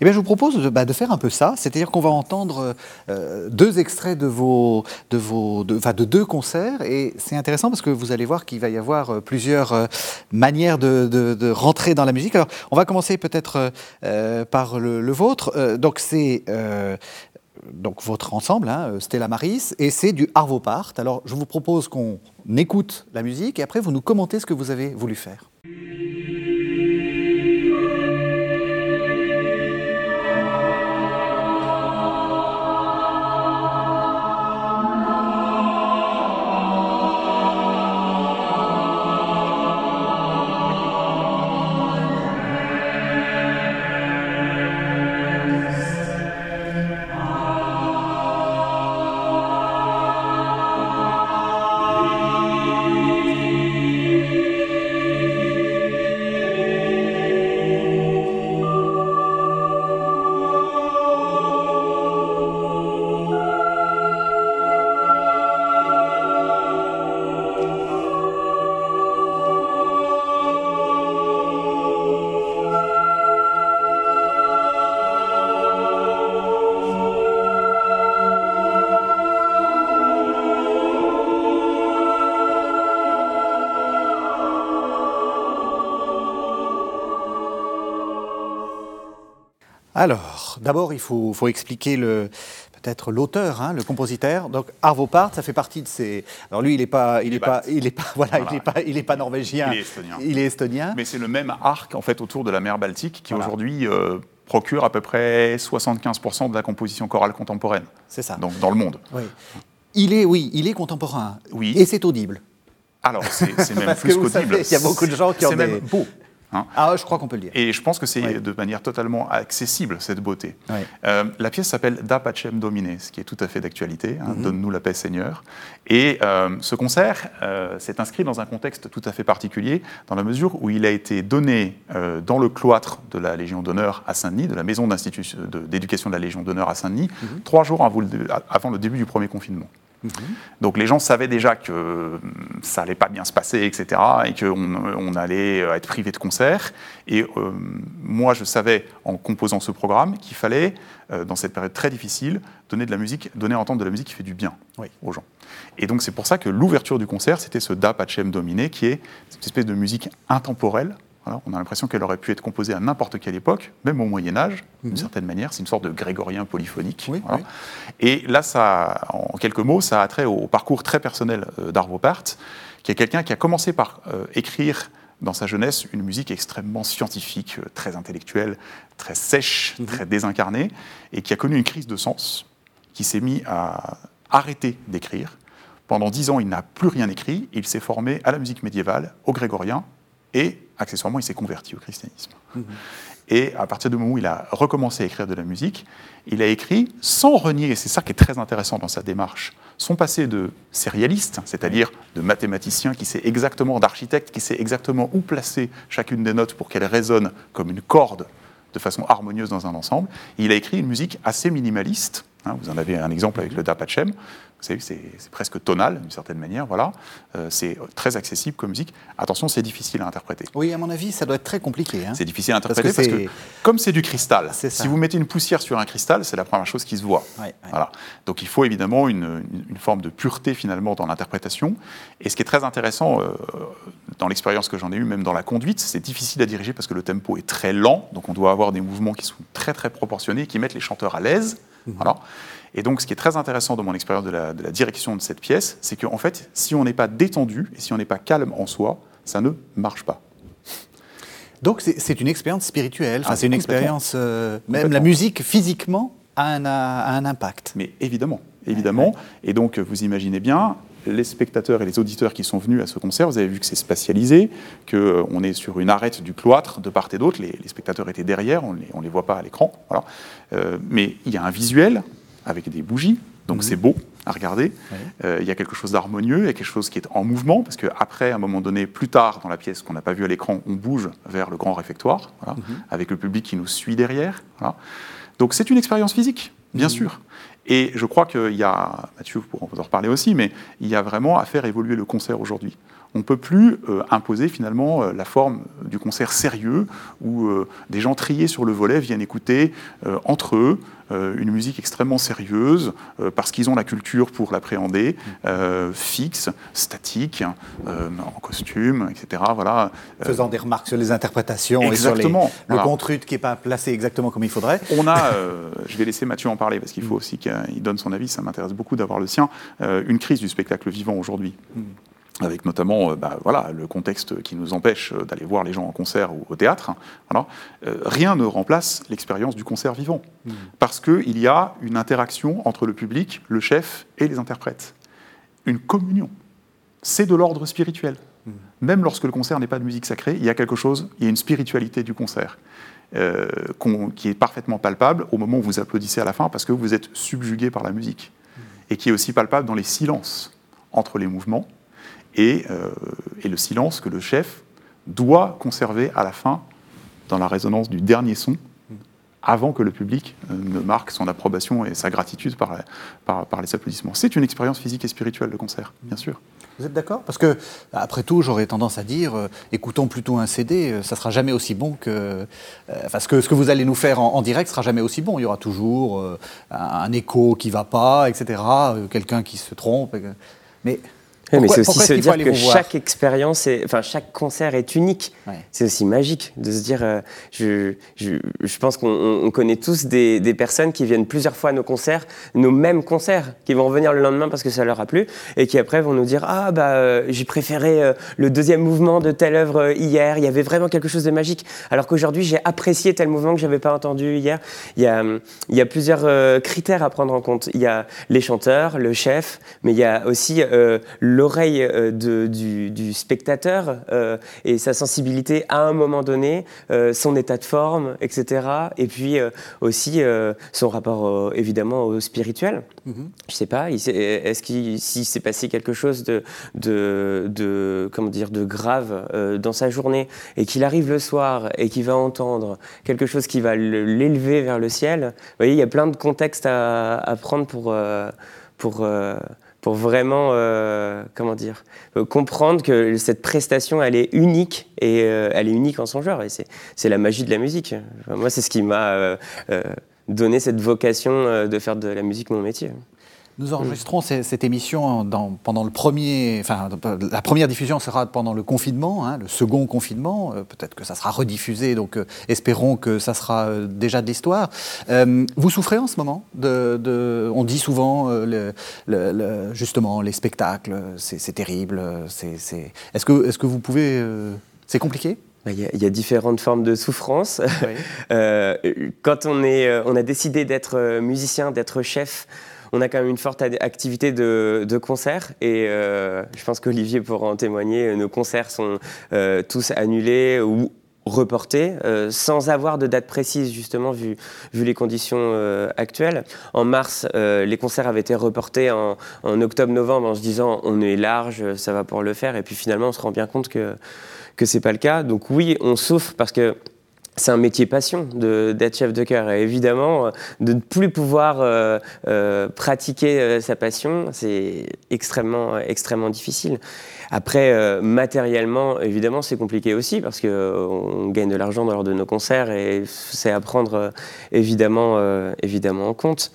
A: Eh bien, je vous propose de, bah, faire un peu ça, c'est-à-dire qu'on va entendre euh, deux extraits de vos, de vos, de, de deux concerts, et c'est intéressant parce que vous allez voir qu'il va y avoir euh, plusieurs euh, manières de, de, rentrer dans la musique. Alors, on va commencer peut-être par le, vôtre. donc, c'est donc votre ensemble, hein, Stella Maris, et c'est du Arvo Part. Alors, je vous propose qu'on écoute la musique et après vous nous commentez ce que vous avez voulu faire. Alors, d'abord, il faut, expliquer le, peut-être l'auteur, hein, le compositeur. Donc Arvo Part, ça fait partie de ces. Alors lui, il n'est pas, il est pas, il est pas, voilà, il est pas, il est pas norvégien.
B: Il est estonien.
A: Il est estonien.
B: Mais c'est le même arc en fait autour de la mer Baltique qui aujourd'hui euh, procure à peu près 75% de la composition chorale contemporaine.
A: C'est ça.
B: Donc dans le monde.
A: Oui. Il est, oui, il est contemporain.
B: Oui.
A: Et c'est audible.
B: Alors c'est même plus qu'audible.
A: Il y a beaucoup de gens qui ont
B: des...
A: même
B: beau.
A: Hein. ah, je crois qu'on peut le dire.
B: Et je pense que c'est de manière totalement accessible, cette beauté. Euh, la pièce s'appelle Da Pacem Domine, ce qui est tout à fait d'actualité, hein, mhm. Donne-nous la paix Seigneur. Et euh, ce concert euh, s'est inscrit dans un contexte tout à fait particulier, dans la mesure où il a été donné dans le cloître de la Légion d'honneur à Saint-Denis, de la maison d'éducation de, la Légion d'honneur à Saint-Denis, mhm. trois jours avant le, début du premier confinement. Mhm. Donc les gens savaient déjà que euh, ça allait pas bien se passer, etc., et qu'on on allait euh, être privé de concert. Et euh, moi, je savais, en composant ce programme, qu'il fallait, dans cette période très difficile, donner de la musique, donner à entendre de la musique qui fait du bien aux gens. Et donc c'est pour ça que l'ouverture du concert, c'était ce Da Pacem Domine, qui est cette espèce de musique intemporelle, on a l'impression qu'elle aurait pu être composée à n'importe quelle époque, même au Moyen Âge, d'une mhm. certaine manière. C'est une sorte de grégorien polyphonique. Et là, ça, en quelques mots, ça a trait au parcours très personnel euh, d'Arvo Pärt, qui est quelqu'un qui a commencé par euh, écrire dans sa jeunesse une musique extrêmement scientifique, euh, très intellectuelle, très sèche, mhm. très désincarnée, et qui a connu une crise de sens, qui s'est mis à arrêter d'écrire. Pendant dix ans, il n'a plus rien écrit. Il s'est formé à la musique médiévale, au grégorien, et accessoirement, il s'est converti au christianisme. Mhm. Et à partir du moment où il a recommencé à écrire de la musique, il a écrit sans renier, et c'est ça qui est très intéressant dans sa démarche, son passé de sérialiste, c'est-à-dire de mathématicien qui sait exactement, d'architecte qui sait exactement où placer chacune des notes pour qu'elles résonnent comme une corde de façon harmonieuse dans un ensemble. Il a écrit une musique assez minimaliste. Hein, vous en avez un exemple avec le Da Pacem, vous savez, c'est presque tonal d'une certaine manière, voilà. Euh, c'est très accessible comme musique. Attention, c'est difficile à interpréter.
A: Oui, à mon avis, ça doit être très compliqué. Hein.
B: C'est difficile à interpréter parce que, comme c'est du cristal, si vous mettez une poussière sur un cristal, c'est la première chose qui se voit. Voilà. Donc il faut évidemment une, forme de pureté finalement dans l'interprétation. Et ce qui est très intéressant euh, dans l'expérience que j'en ai eue, même dans la conduite, c'est difficile à diriger parce que le tempo est très lent. Donc on doit avoir des mouvements qui sont très très proportionnés, qui mettent les chanteurs à l'aise. Mhm. Voilà. Et donc, ce qui est très intéressant dans mon expérience de la, direction de cette pièce, c'est qu'en fait, si on n'est pas détendu et si on n'est pas calme en soi, ça ne marche pas.
A: Donc, c'est une expérience spirituelle, ah, c'est une expérience. Euh, même la musique, physiquement, a un, impact.
B: Mais évidemment, évidemment. Et donc, vous imaginez bien, les spectateurs et les auditeurs qui sont venus à ce concert, vous avez vu que c'est spatialisé, qu'on euh, est sur une arête du cloître de part et d'autre. Les, spectateurs étaient derrière, on ne les, les, voit pas à l'écran. Voilà. Euh, mais il y a un visuel, avec des bougies. Donc mhm. c'est beau à regarder. Euh, il y a quelque chose d'harmonieux, il y a quelque chose qui est en mouvement, parce qu'après, à un moment donné, plus tard dans la pièce qu'on n'a pas vu à l'écran, on bouge vers le grand réfectoire, mhm. avec le public qui nous suit derrière. Donc c'est une expérience physique, bien mhm. sûr. Et je crois qu'il y a, Mathieu, vous en reparler aussi, mais il y a vraiment à faire évoluer le concert aujourd'hui on ne peut plus euh, imposer finalement euh, la forme du concert sérieux où euh, des gens triés sur le volet viennent écouter entre eux une musique extrêmement sérieuse parce qu'ils ont la culture pour l'appréhender, fixe, statique, en costume, etc. Voilà.
A: Faisant des remarques sur les interprétations et sur le voilà. contrut qui n'est pas placé exactement comme il faudrait.
B: On a, je vais laisser Mathieu en parler parce qu'il faut aussi qu'il donne son avis, ça m'intéresse beaucoup d'avoir le sien, une crise du spectacle vivant aujourd'hui. Mm avec notamment euh, bah, voilà, le contexte qui nous empêche euh, d'aller voir les gens en concert ou au théâtre, voilà, euh, rien ne remplace l'expérience du concert vivant. Mmh. Parce qu'il y a une interaction entre le public, le chef et les interprètes. Une communion. C'est de l'ordre spirituel. Mmh. Même lorsque le concert n'est pas de musique sacrée, il y a quelque chose, il y a une spiritualité du concert. qui est parfaitement palpable au moment où vous applaudissez à la fin parce que vous êtes subjugué par la musique. Mmh. Et qui est aussi palpable dans les silences entre les mouvements euh, et, le silence que le chef doit conserver à la fin dans la résonance du dernier son avant que le public euh, ne marque son approbation et sa gratitude par, les applaudissements. C'est une expérience physique et spirituelle, le concert, bien sûr.
A: Vous êtes d'accord? Parce que, après tout, j'aurais tendance à dire, euh, écoutons plutôt un CD, ça sera jamais aussi bon que... Ce que, ce que vous allez nous faire en, direct sera jamais aussi bon. Il y aura toujours un, écho qui va pas, etc., quelqu'un qui se trompe. Mais
C: mais c'est aussi se dire que chaque expérience, enfin chaque concert est unique. C'est aussi magique de se dire. Euh, je, je, je, pense qu'on connaît tous des, des, personnes qui viennent plusieurs fois à nos concerts, nos mêmes concerts, qui vont revenir le lendemain parce que ça leur a plu, et qui après vont nous dire ah bah euh, j'ai préféré euh, le deuxième mouvement de telle œuvre hier. Il y avait vraiment quelque chose de magique. Alors qu'aujourd'hui j'ai apprécié tel mouvement que j'avais pas entendu hier. Il y a, il y a plusieurs critères à prendre en compte. Il y a les chanteurs, le chef, mais il y a aussi le l'oreille euh, du, spectateur euh, et sa sensibilité à un moment donné, euh, son état de forme, etc. Et puis aussi son rapport évidemment au spirituel. Je mm-hmm. Je sais pas, est-ce qu'il s'est passé quelque chose de, de, comment dire, de grave dans sa journée et qu'il arrive le soir et qu'il va entendre quelque chose qui va l'élever vers le ciel. Vous voyez, il y a plein de contextes à, à prendre pour, pour pour vraiment, comment dire, comprendre que cette prestation, elle est unique et elle est unique en son genre. Et c'est la magie de la musique. moi, c'est ce qui m'a donné cette vocation de faire de la musique mon métier.
A: Nous enregistrons cette émission pendant le premier, enfin, la première diffusion sera pendant le confinement, hein, le second confinement. Euh, peut-être que ça sera rediffusé, donc euh, espérons que ça sera euh, déjà de l'histoire. vous souffrez en ce moment de, on dit souvent, justement, les spectacles, c'est terrible. Est-ce que, est que vous pouvez, c'est compliqué?
C: Il y, a, différentes formes de souffrance. quand on, est, on a décidé d'être musicien, d'être chef, on a quand même une forte activité de, concerts et euh, je pense qu'Olivier pourra en témoigner. Nos concerts sont euh, tous annulés ou reportés sans avoir de date précise justement vu, les conditions actuelles. En mars, les concerts avaient été reportés en, en octobre-novembre en se disant on est large, ça va pour le faire et puis finalement on se rend bien compte que que c'est pas le cas. Donc oui, on souffre parce que c'est un métier passion d'être chef de chœur. Et évidemment, euh, de ne plus pouvoir euh, euh, pratiquer sa passion, c'est extrêmement, extrêmement difficile. Après, matériellement, évidemment, c'est compliqué aussi parce qu'on gagne de l'argent lors de nos concerts et c'est à prendre évidemment, évidemment en compte.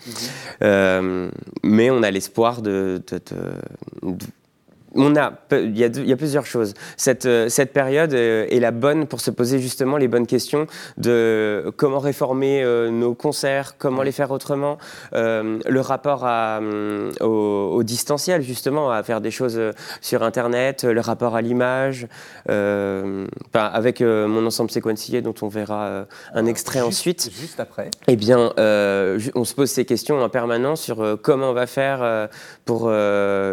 C: Mmh. mais on a l'espoir de, de on a, il y, a, il y, a, plusieurs choses. Cette, euh, cette période euh, est la bonne pour se poser justement les bonnes questions de comment réformer euh, nos concerts, comment les faire autrement, le rapport à, au, distanciel justement, à faire des choses sur Internet, le rapport à l'image, avec mon ensemble séquencier dont on verra un extrait ensuite.
A: Juste après.
C: Eh bien, on se pose ces questions en permanence sur comment on va faire pour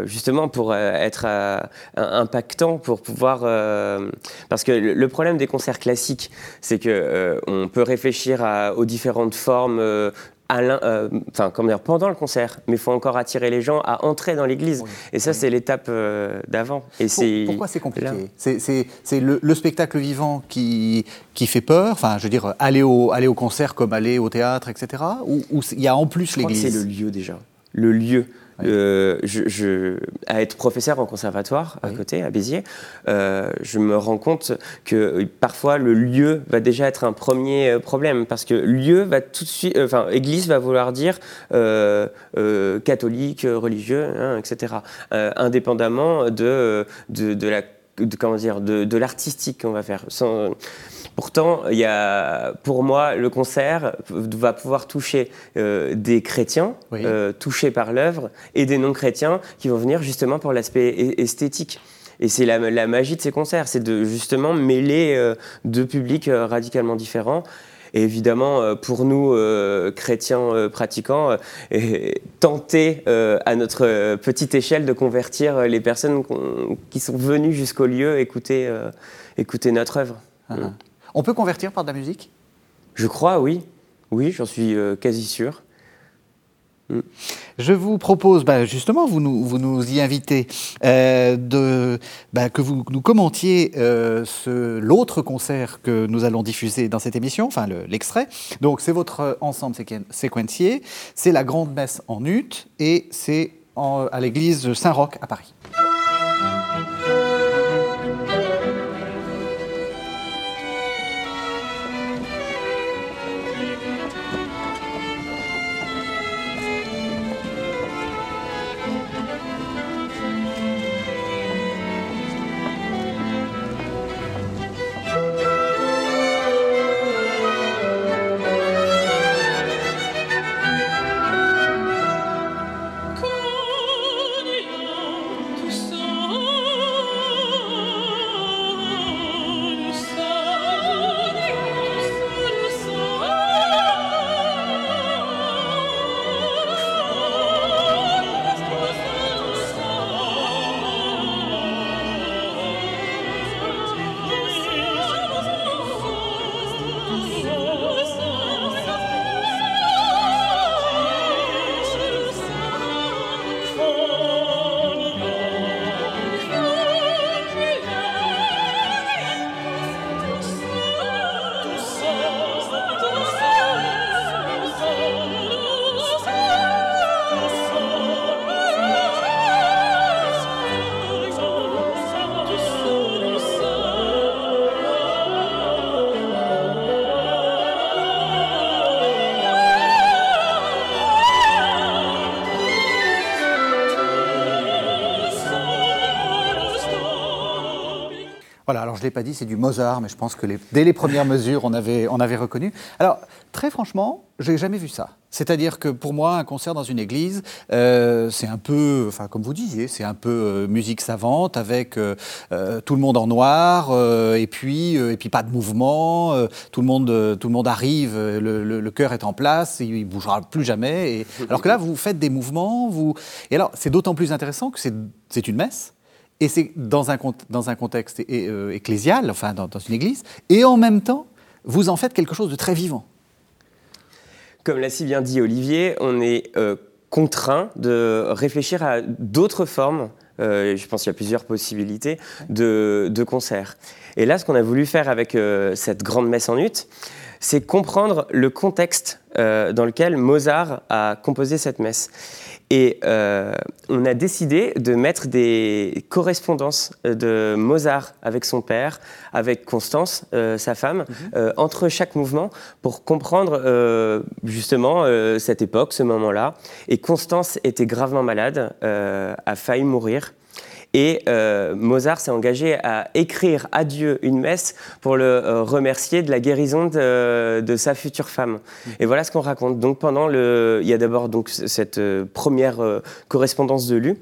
C: justement pour être euh, impactant pour pouvoir. Euh, parce que le problème des concerts classiques, c'est que euh, on peut réfléchir aux différentes formes. enfin, comment dire, pendant le concert, mais il faut encore attirer les gens à entrer dans l'église. Et ça, c'est l'étape d'avant.
A: Et c'est pourquoi c'est compliqué C'est le, spectacle vivant qui, qui fait peur. Enfin, je veux dire, aller au, aller au concert comme aller au théâtre, etc. Ou il y a en plus l'église
C: C'est le lieu déjà. Le lieu. Euh, je, à être professeur en conservatoire à côté, à Béziers, euh, je me rends compte que parfois le lieu va déjà être un premier euh, problème parce que lieu va tout de suite, enfin église va vouloir dire catholique, religieux, hein, etc. indépendamment de, de, de la comment dire de, de l'artistique qu'on va faire. Sans, Pourtant, il y a, pour moi, le concert va pouvoir toucher euh, des chrétiens euh, touchés par l'œuvre et des non-chrétiens qui vont venir justement pour l'aspect esthétique. Et c'est la, magie de ces concerts, c'est de justement mêler euh, deux publics radicalement différents. Et évidemment, pour nous, chrétiens pratiquants, tenter à notre petite échelle de convertir les personnes qui sont venues jusqu'au lieu écouter, écouter notre œuvre.
A: Ah. On peut convertir par de la musique?
C: Je crois, oui. Oui, j'en suis euh, quasi sûr.
A: Mm. Je vous propose, bah, justement, vous nous, vous nous y invitez, euh, de, bah, que vous nous commentiez euh, l'autre concert que nous allons diffuser dans cette émission, enfin l'extrait. Donc c'est votre ensemble séquencier, c'est la Grande Messe en ut et c'est à l'église Saint-Roch à Paris. L'ai pas dit, c'est du Mozart, mais je pense que dès les premières mesures, on avait, on avait reconnu. Alors, très franchement, j'ai jamais vu ça. C'est-à-dire que pour moi, un concert dans une église, euh, c'est un peu, enfin comme vous disiez, c'est un peu euh, musique savante avec euh, tout le monde en noir et puis et puis pas de mouvement. tout le monde tout le monde arrive, le, le, cœur est en place, il, il bougera plus jamais. Et, alors que là, vous faites des mouvements, vous et alors c'est d'autant plus intéressant que c'est une messe. Et c'est dans un, dans un contexte ecclésial, enfin dans, une église, et en même temps, vous en faites quelque chose de très vivant.
C: Comme l'a si bien dit Olivier, on est euh, contraint de réfléchir à d'autres formes. Euh, je pense qu'il y a plusieurs possibilités de, de concerts. Et là, ce qu'on a voulu faire avec euh, cette grande messe en ut, c'est comprendre le contexte dans lequel Mozart a composé cette messe. Et euh, on a décidé de mettre des correspondances de Mozart avec son père, avec Constance, euh, sa femme, mhm. euh, entre chaque mouvement pour comprendre justement cette époque, ce moment-là. Et Constance était gravement malade, a failli mourir. Et euh, Mozart s'est engagé à écrire à Dieu une messe pour le euh, remercier de la guérison de, sa future femme. Et voilà ce qu'on raconte. Donc pendant le, il y a d'abord donc cette euh, première correspondance de Lu.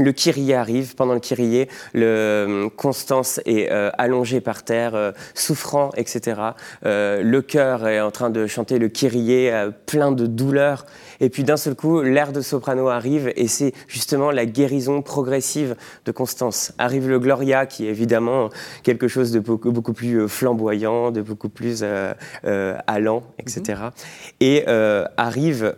C: Le Kyrie arrive. Pendant le Kyrie, le, Constance est allongée par terre, souffrant, etc. le chœur est en train de chanter le Kyrie, plein de douleur. Et puis d'un seul coup, l'air de soprano arrive et c'est justement la guérison progressive de Constance. Arrive le Gloria qui est évidemment quelque chose de beaucoup, beaucoup plus euh, flamboyant, de beaucoup plus euh, euh allant, etc. Et mhm. euh, arrive,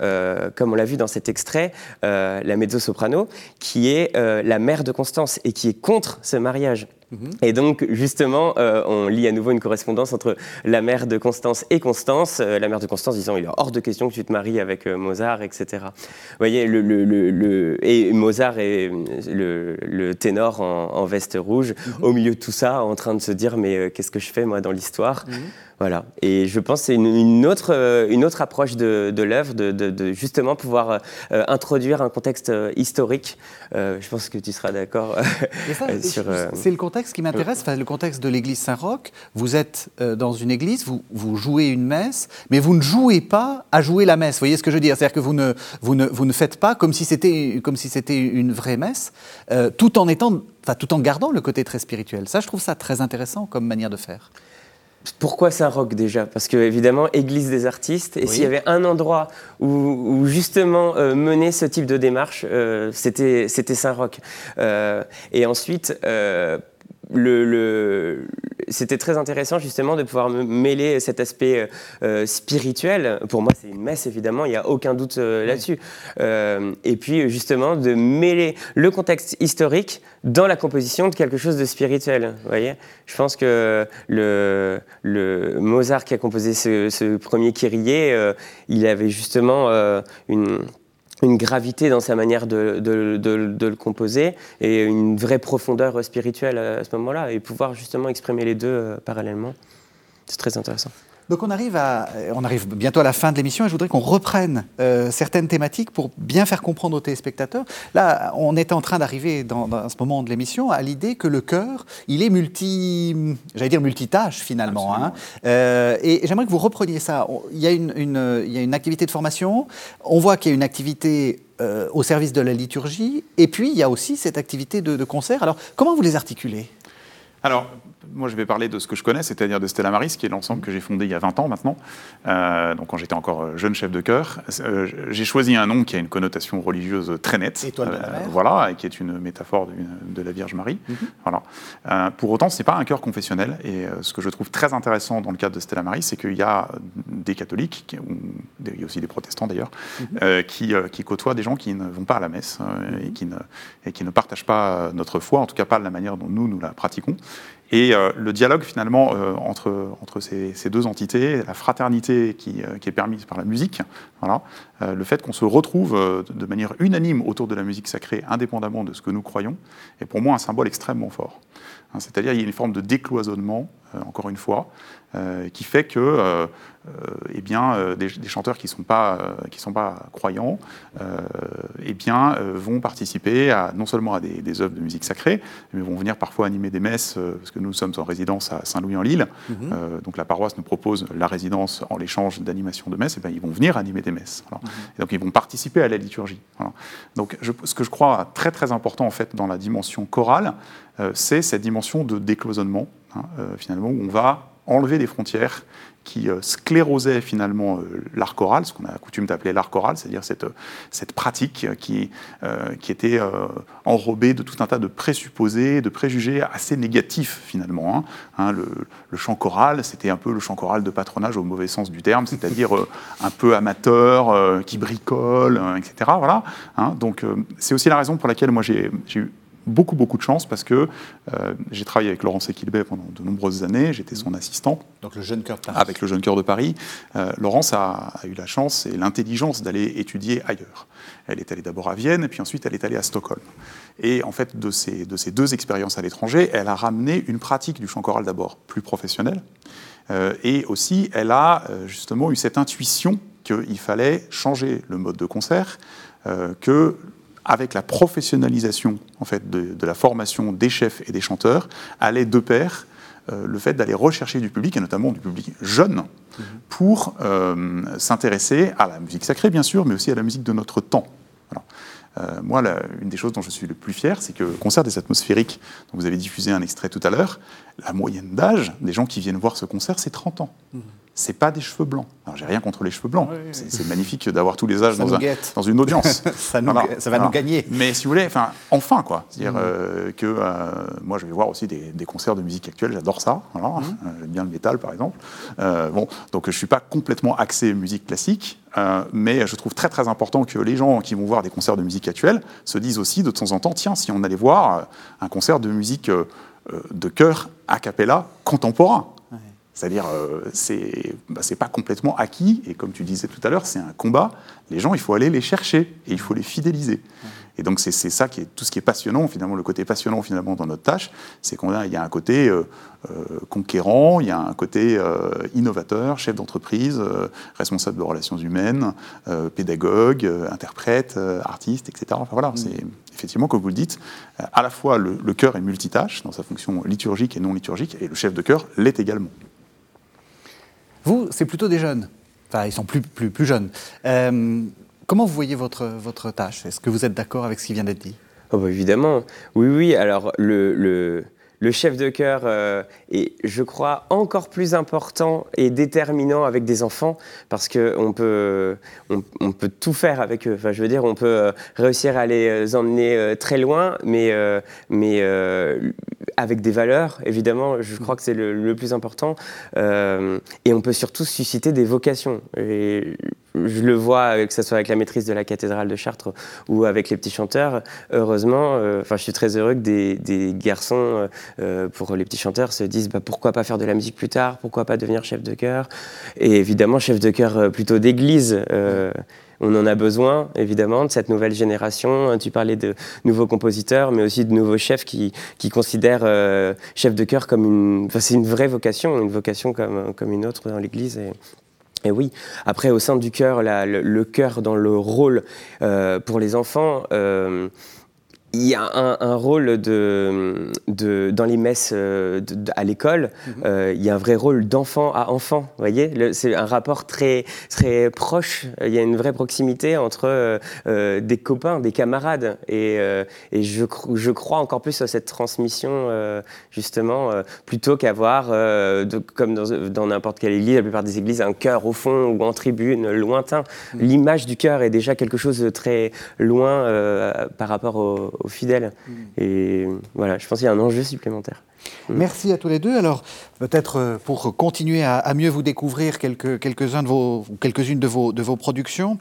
C: comme on l'a vu dans cet extrait, la mezzo-soprano qui est la mère de Constance et qui est contre ce mariage. Mhm. Et donc, justement, euh, on lit à nouveau une correspondance entre la mère de Constance et Constance. Euh, la mère de Constance disant il est hors de question que tu te maries avec euh, Mozart, etc. Vous voyez, le, le, le, et Mozart est le, ténor en, veste rouge, mhm. au milieu de tout ça, en train de se dire mais qu'est-ce que je fais moi dans l'histoire? Mhm. Voilà. Et je pense que c'est une, autre, euh, une autre approche de, de l'œuvre, de, justement pouvoir euh, introduire un contexte euh, historique. je pense que tu seras d'accord
A: sur. c'est le contexte qui m'intéresse, le contexte de l'église Saint-Roch. Vous êtes dans une église, vous, vous jouez une messe, mais vous ne jouez pas à jouer la messe. Vous voyez ce que je veux dire? C'est-à-dire que vous ne, vous, ne, vous ne faites pas comme si c'était si une vraie messe, tout en étant, tout en gardant le côté très spirituel. Ça, je trouve ça très intéressant comme manière de faire.
C: Pourquoi Saint-Roch déjà? Parce que évidemment, Église des artistes, et s'il y avait un endroit où, justement euh, mener ce type de démarche, euh, c'était Saint-Roch. Euh, et ensuite, le, c'était très intéressant justement de pouvoir mêler cet aspect euh, euh, spirituel. Pour moi, c'est une messe évidemment, il n'y a aucun doute euh, là-dessus. et puis justement de mêler le contexte historique dans la composition de quelque chose de spirituel. Vous voyez, je pense que le, le, Mozart qui a composé ce, ce premier Kyrie, il avait justement une une gravité dans sa manière de, le composer et une vraie profondeur spirituelle à ce moment-là et pouvoir justement exprimer les deux euh, parallèlement. C'est très intéressant.
A: Donc on arrive, à, on arrive bientôt à la fin de l'émission et je voudrais qu'on reprenne euh, certaines thématiques pour bien faire comprendre aux téléspectateurs. Là, on est en train d'arriver dans, ce moment de l'émission à l'idée que le cœur, il est multi, j'allais dire multitâche finalement. Hein. Euh, et j'aimerais que vous repreniez ça. Il y, a une, il y a une activité de formation, on voit qu'il y a une activité euh, au service de la liturgie, et puis il y a aussi cette activité de, de concert. Alors comment vous les articulez?
B: Alors, moi, je vais parler de ce que je connais, c'est-à-dire de Stella Maris, qui est l'ensemble que j'ai fondé il y a 20 ans maintenant, euh, donc quand j'étais encore euh, jeune chef de chœur. Euh, j'ai choisi un nom qui a une connotation religieuse très nette,
A: Étoile de la mer.
B: voilà, et qui est une métaphore de, la Vierge Marie. Mhm. voilà. pour autant, c'est pas un chœur confessionnel, et ce que je trouve très intéressant dans le cadre de Stella Maris, c'est qu'il y a des catholiques, qui, il y a aussi des protestants d'ailleurs, mhm. qui, qui, côtoient des gens qui ne vont pas à la messe et, mhm. qui ne, et qui ne partagent pas notre foi, en tout cas pas de la manière dont nous, nous la pratiquons. Et euh, le dialogue finalement euh, entre, entre ces, deux entités, la fraternité qui, euh, qui, est permise par la musique, voilà, le fait qu'on se retrouve de manière unanime autour de la musique sacrée, indépendamment de ce que nous croyons, est pour moi un symbole extrêmement fort. Hein, c'est-à-dire qu'il y a une forme de décloisonnement encore une fois, qui fait que euh, eh bien, euh, des, chanteurs qui ne sont, pas, euh, qui sont pas croyants eh bien, vont participer à, non seulement à des, œuvres de musique sacrée, mais vont venir parfois animer des messes, parce que nous sommes en résidence à Saint-Louis-en-Lille. Mhm. donc la paroisse nous propose la résidence en l'échange d'animation de messes, et eh bien, ils vont venir animer des messes. Mhm. Et donc ils vont participer à la liturgie. Donc ce que je crois très très important en fait dans la dimension chorale, c'est cette dimension de décloisonnement, hein, finalement, où on va enlever des frontières qui euh, sclérosait finalement euh, l'art choral, ce qu'on a coutume d'appeler l'art choral, c'est-à-dire cette, cette pratique qui, euh, qui était enrobée de tout un tas de présupposés, de préjugés assez négatifs finalement. Hein. Hein, le, chant choral, c'était un peu le chant choral de patronage au mauvais sens du terme, c'est-à-dire un peu amateur, qui bricole, etc. Voilà. Donc c'est aussi la raison pour laquelle moi j'ai eu beaucoup, beaucoup de chance parce que euh, j'ai travaillé avec Laurence Equilbet pendant de nombreuses années, j'étais son assistant.
A: Donc le Jeune Cœur de Paris.
B: Avec le Jeune Cœur de Paris. Euh, Laurence a, eu la chance et l'intelligence d'aller étudier ailleurs. Elle est allée d'abord à Vienne et puis ensuite elle est allée à Stockholm. Et en fait, de ces, de ces deux expériences à l'étranger, elle a ramené une pratique du chant choral d'abord plus professionnelle. Euh, et aussi, elle a justement eu cette intuition qu'il fallait changer le mode de concert, que avec la professionnalisation en fait, de, la formation des chefs et des chanteurs, allait de pair euh, le fait d'aller rechercher du public, et notamment du public jeune, mhm. pour euh, s'intéresser à la musique sacrée, bien sûr, mais aussi à la musique de notre temps. Euh, moi, une des choses dont je suis le plus fier, c'est que le concert des atmosphériques, dont vous avez diffusé un extrait tout à l'heure, la moyenne d'âge des gens qui viennent voir ce concert, c'est 30 ans. Mhm c'est pas des cheveux blancs. Alors j'ai rien contre les cheveux blancs. c'est magnifique d'avoir tous les âges dans, dans, une audience.
A: ça, va nous gagner.
B: Mais si vous voulez, enfin, enfin quoi. C'est-à-dire mm. euh, que euh, moi je vais voir aussi des, concerts de musique actuelle. J'adore ça. Mm. Euh, j'aime bien le métal par exemple. bon, donc je suis pas complètement axé musique classique, mais je trouve très très important que les gens qui vont voir des concerts de musique actuelle se disent aussi de temps en temps, tiens, si on allait voir un concert de musique de chœur a cappella contemporain. C'est-à-dire, euh, c'est bah, pas complètement acquis, et comme tu disais tout à l'heure, c'est un combat. Les gens, il faut aller les chercher, et il faut les fidéliser. Et donc, c'est ça qui est tout ce qui est passionnant, finalement, le côté passionnant, finalement, dans notre tâche, c'est qu'il y a un côté euh, euh, conquérant, il y a un côté innovateur, chef d'entreprise, responsable de relations humaines, pédagogue, interprète, artiste, etc. Enfin, voilà, mm. c'est effectivement, comme vous le dites, à la fois le, le cœur est multitâche dans sa fonction liturgique et non liturgique, et le chef de chœur l'est également.
A: Vous, c'est plutôt des jeunes. Enfin, ils sont plus, plus, plus jeunes. Euh, comment vous voyez votre, votre tâche? Est-ce que vous êtes d'accord avec ce qui vient d'être dit?
C: Oh bah Évidemment. Oui, oui. Alors, le, le le chef de chœur euh, est, je crois, encore plus important et déterminant avec des enfants parce qu'on peut, on, peut tout faire avec eux. Enfin, je veux dire, on peut euh, réussir à les emmener très loin, mais, mais avec des valeurs, évidemment, je crois que c'est le, plus important. et on peut surtout susciter des vocations. Et je le vois, que ce soit avec la maîtrise de la cathédrale de Chartres ou avec les petits chanteurs, heureusement, enfin, je suis très heureux que des, garçons euh, pour les petits chanteurs se disent bah, pourquoi pas faire de la musique plus tard, pourquoi pas devenir chef de chœur? Et évidemment, chef de chœur euh, plutôt d'église. Euh, on en a besoin, évidemment, de cette nouvelle génération. Tu parlais de nouveaux compositeurs, mais aussi de nouveaux chefs qui, considèrent chef de chœur comme une... Enfin, c'est une vraie vocation, une vocation comme, comme une autre dans l'Église. Et, et, oui, après, au sein du chœur, le, chœur dans le rôle pour les enfants il y a un, rôle de, de, dans les messes euh, à l'école, mhm. euh, il y a un vrai rôle d'enfant à enfant, vous voyez? C'est un rapport très, très proche, il y a une vraie proximité entre euh, des copains, des camarades. Et, et je, je, crois encore plus à cette transmission, justement, plutôt qu'avoir, comme dans n'importe quelle église, la plupart des églises, un cœur au fond ou en tribune, lointain. Mhm. L'image du cœur est déjà quelque chose de très loin par rapport au aux fidèles. Mm. Et voilà, je pense qu'il y a un enjeu supplémentaire.
A: Mm. Merci à tous les deux. Alors, peut-être euh, pour continuer à, mieux vous découvrir quelques, quelques-uns de vos, quelques-unes de vos, de vos productions,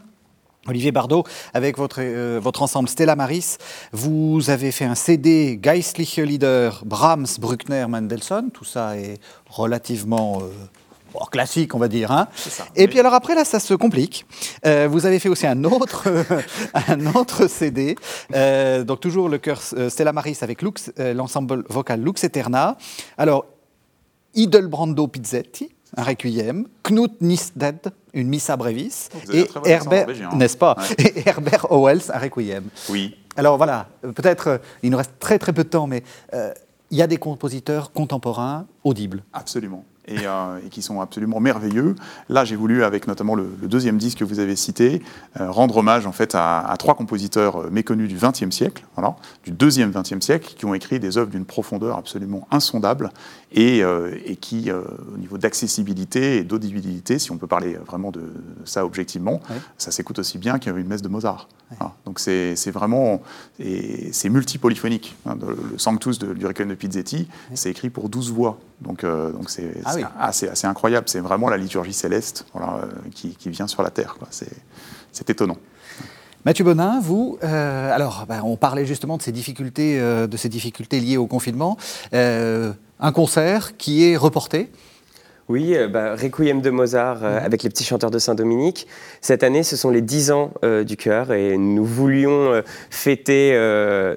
A: Olivier Bardot, avec votre, euh, votre ensemble Stella Maris, vous avez fait un CD Geistliche Lieder Brahms, Bruckner, Mendelssohn. Tout ça est relativement euh, classique, on va dire. Hein. et puis alors après, là, ça se complique. Euh, vous avez fait aussi un autre, un autre CD, euh, donc toujours le chœur euh, Stella Maris avec l'ensemble vocal Lux Eterna. Alors, Idelbrando Pizzetti, un requiem, Knut Nisted, une missa brevis,
B: avez
A: et
B: bon
A: Herbert,
B: hein.
A: n'est-ce pas,
B: Ouais.
A: et Herbert Howells, un requiem.
B: Oui,
A: Alors voilà, peut-être, il nous reste très très peu de temps, mais euh, il y a des compositeurs contemporains audibles.
B: absolument. Et, euh, et qui sont absolument merveilleux. Là, j'ai voulu, avec notamment le, deuxième disque que vous avez cité, euh, rendre hommage en fait à, trois compositeurs euh, méconnus du XXe siècle, du deuxième XXe siècle, qui ont écrit des œuvres d'une profondeur absolument insondable et, euh, et qui, euh, au niveau d'accessibilité et d'audibilité, si on peut parler vraiment de ça objectivement, ça s'écoute aussi bien qu'une messe de Mozart. Voilà. Donc c'est vraiment et c'est multipolyphonique. hein. Le, Sanctus de, du Requiem de Pizzetti, c'est écrit pour 12 voix. Donc euh, donc c'est
A: Ah
B: assez, assez incroyable. C'est vraiment la liturgie céleste voilà, euh, qui, qui vient sur la terre. c'est étonnant.
A: Mathieu Bonin, vous, euh, alors ben, on parlait justement de ces difficultés, euh, liées au confinement. Euh, un concert qui est reporté.
C: Oui, euh, bah, Requiem de Mozart euh, avec les petits chanteurs de Saint-Dominique. Cette année, ce sont les 10 ans euh, du chœur et nous voulions euh, fêter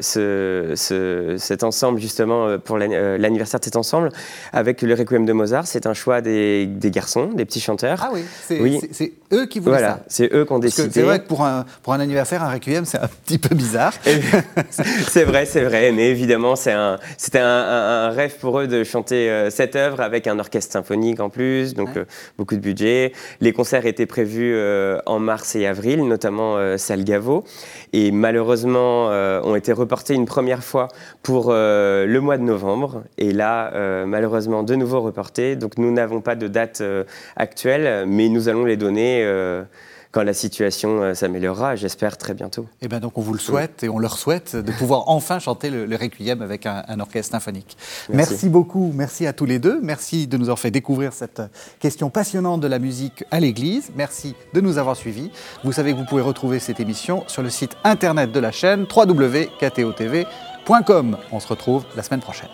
C: ce- ce- cet ensemble justement pour l'ann- l'anniversaire de cet ensemble avec le Requiem de Mozart. C'est un choix des, des garçons, des petits chanteurs.
A: Ah oui, c'est
C: Oui.
A: eux qui voulaient
C: voilà,
A: ça.
C: c'est eux qui ont décidé.
A: c'est vrai que pour un, pour un anniversaire, un requiem, c'est un petit peu bizarre.
C: C'est vrai, c'est vrai, mais évidemment, c'était un, un- un rêve pour eux de chanter cette œuvre avec un orchestre symphonique en plus, donc
A: Ouais.
C: euh, beaucoup de budget. Les concerts étaient prévus euh, en mars et avril, notamment euh, Salle Gaveau, et malheureusement ont été reportés une première fois pour le mois de novembre, et là, malheureusement, de nouveau reportés. Donc nous n'avons pas de date actuelle, mais nous allons les donner. Quand la situation euh, s'améliorera, j'espère très bientôt.
A: Et bien donc on vous le souhaite et on leur souhaite de pouvoir enfin chanter le, le requiem avec un, un orchestre symphonique. Merci.
C: Merci.
A: beaucoup, merci à tous les deux. Merci de nous avoir fait découvrir cette question passionnante de la musique à l'Église. Merci de nous avoir suivis. Vous savez que vous pouvez retrouver cette émission sur le site internet de la chaîne www.ktotv.com. On se retrouve la semaine prochaine.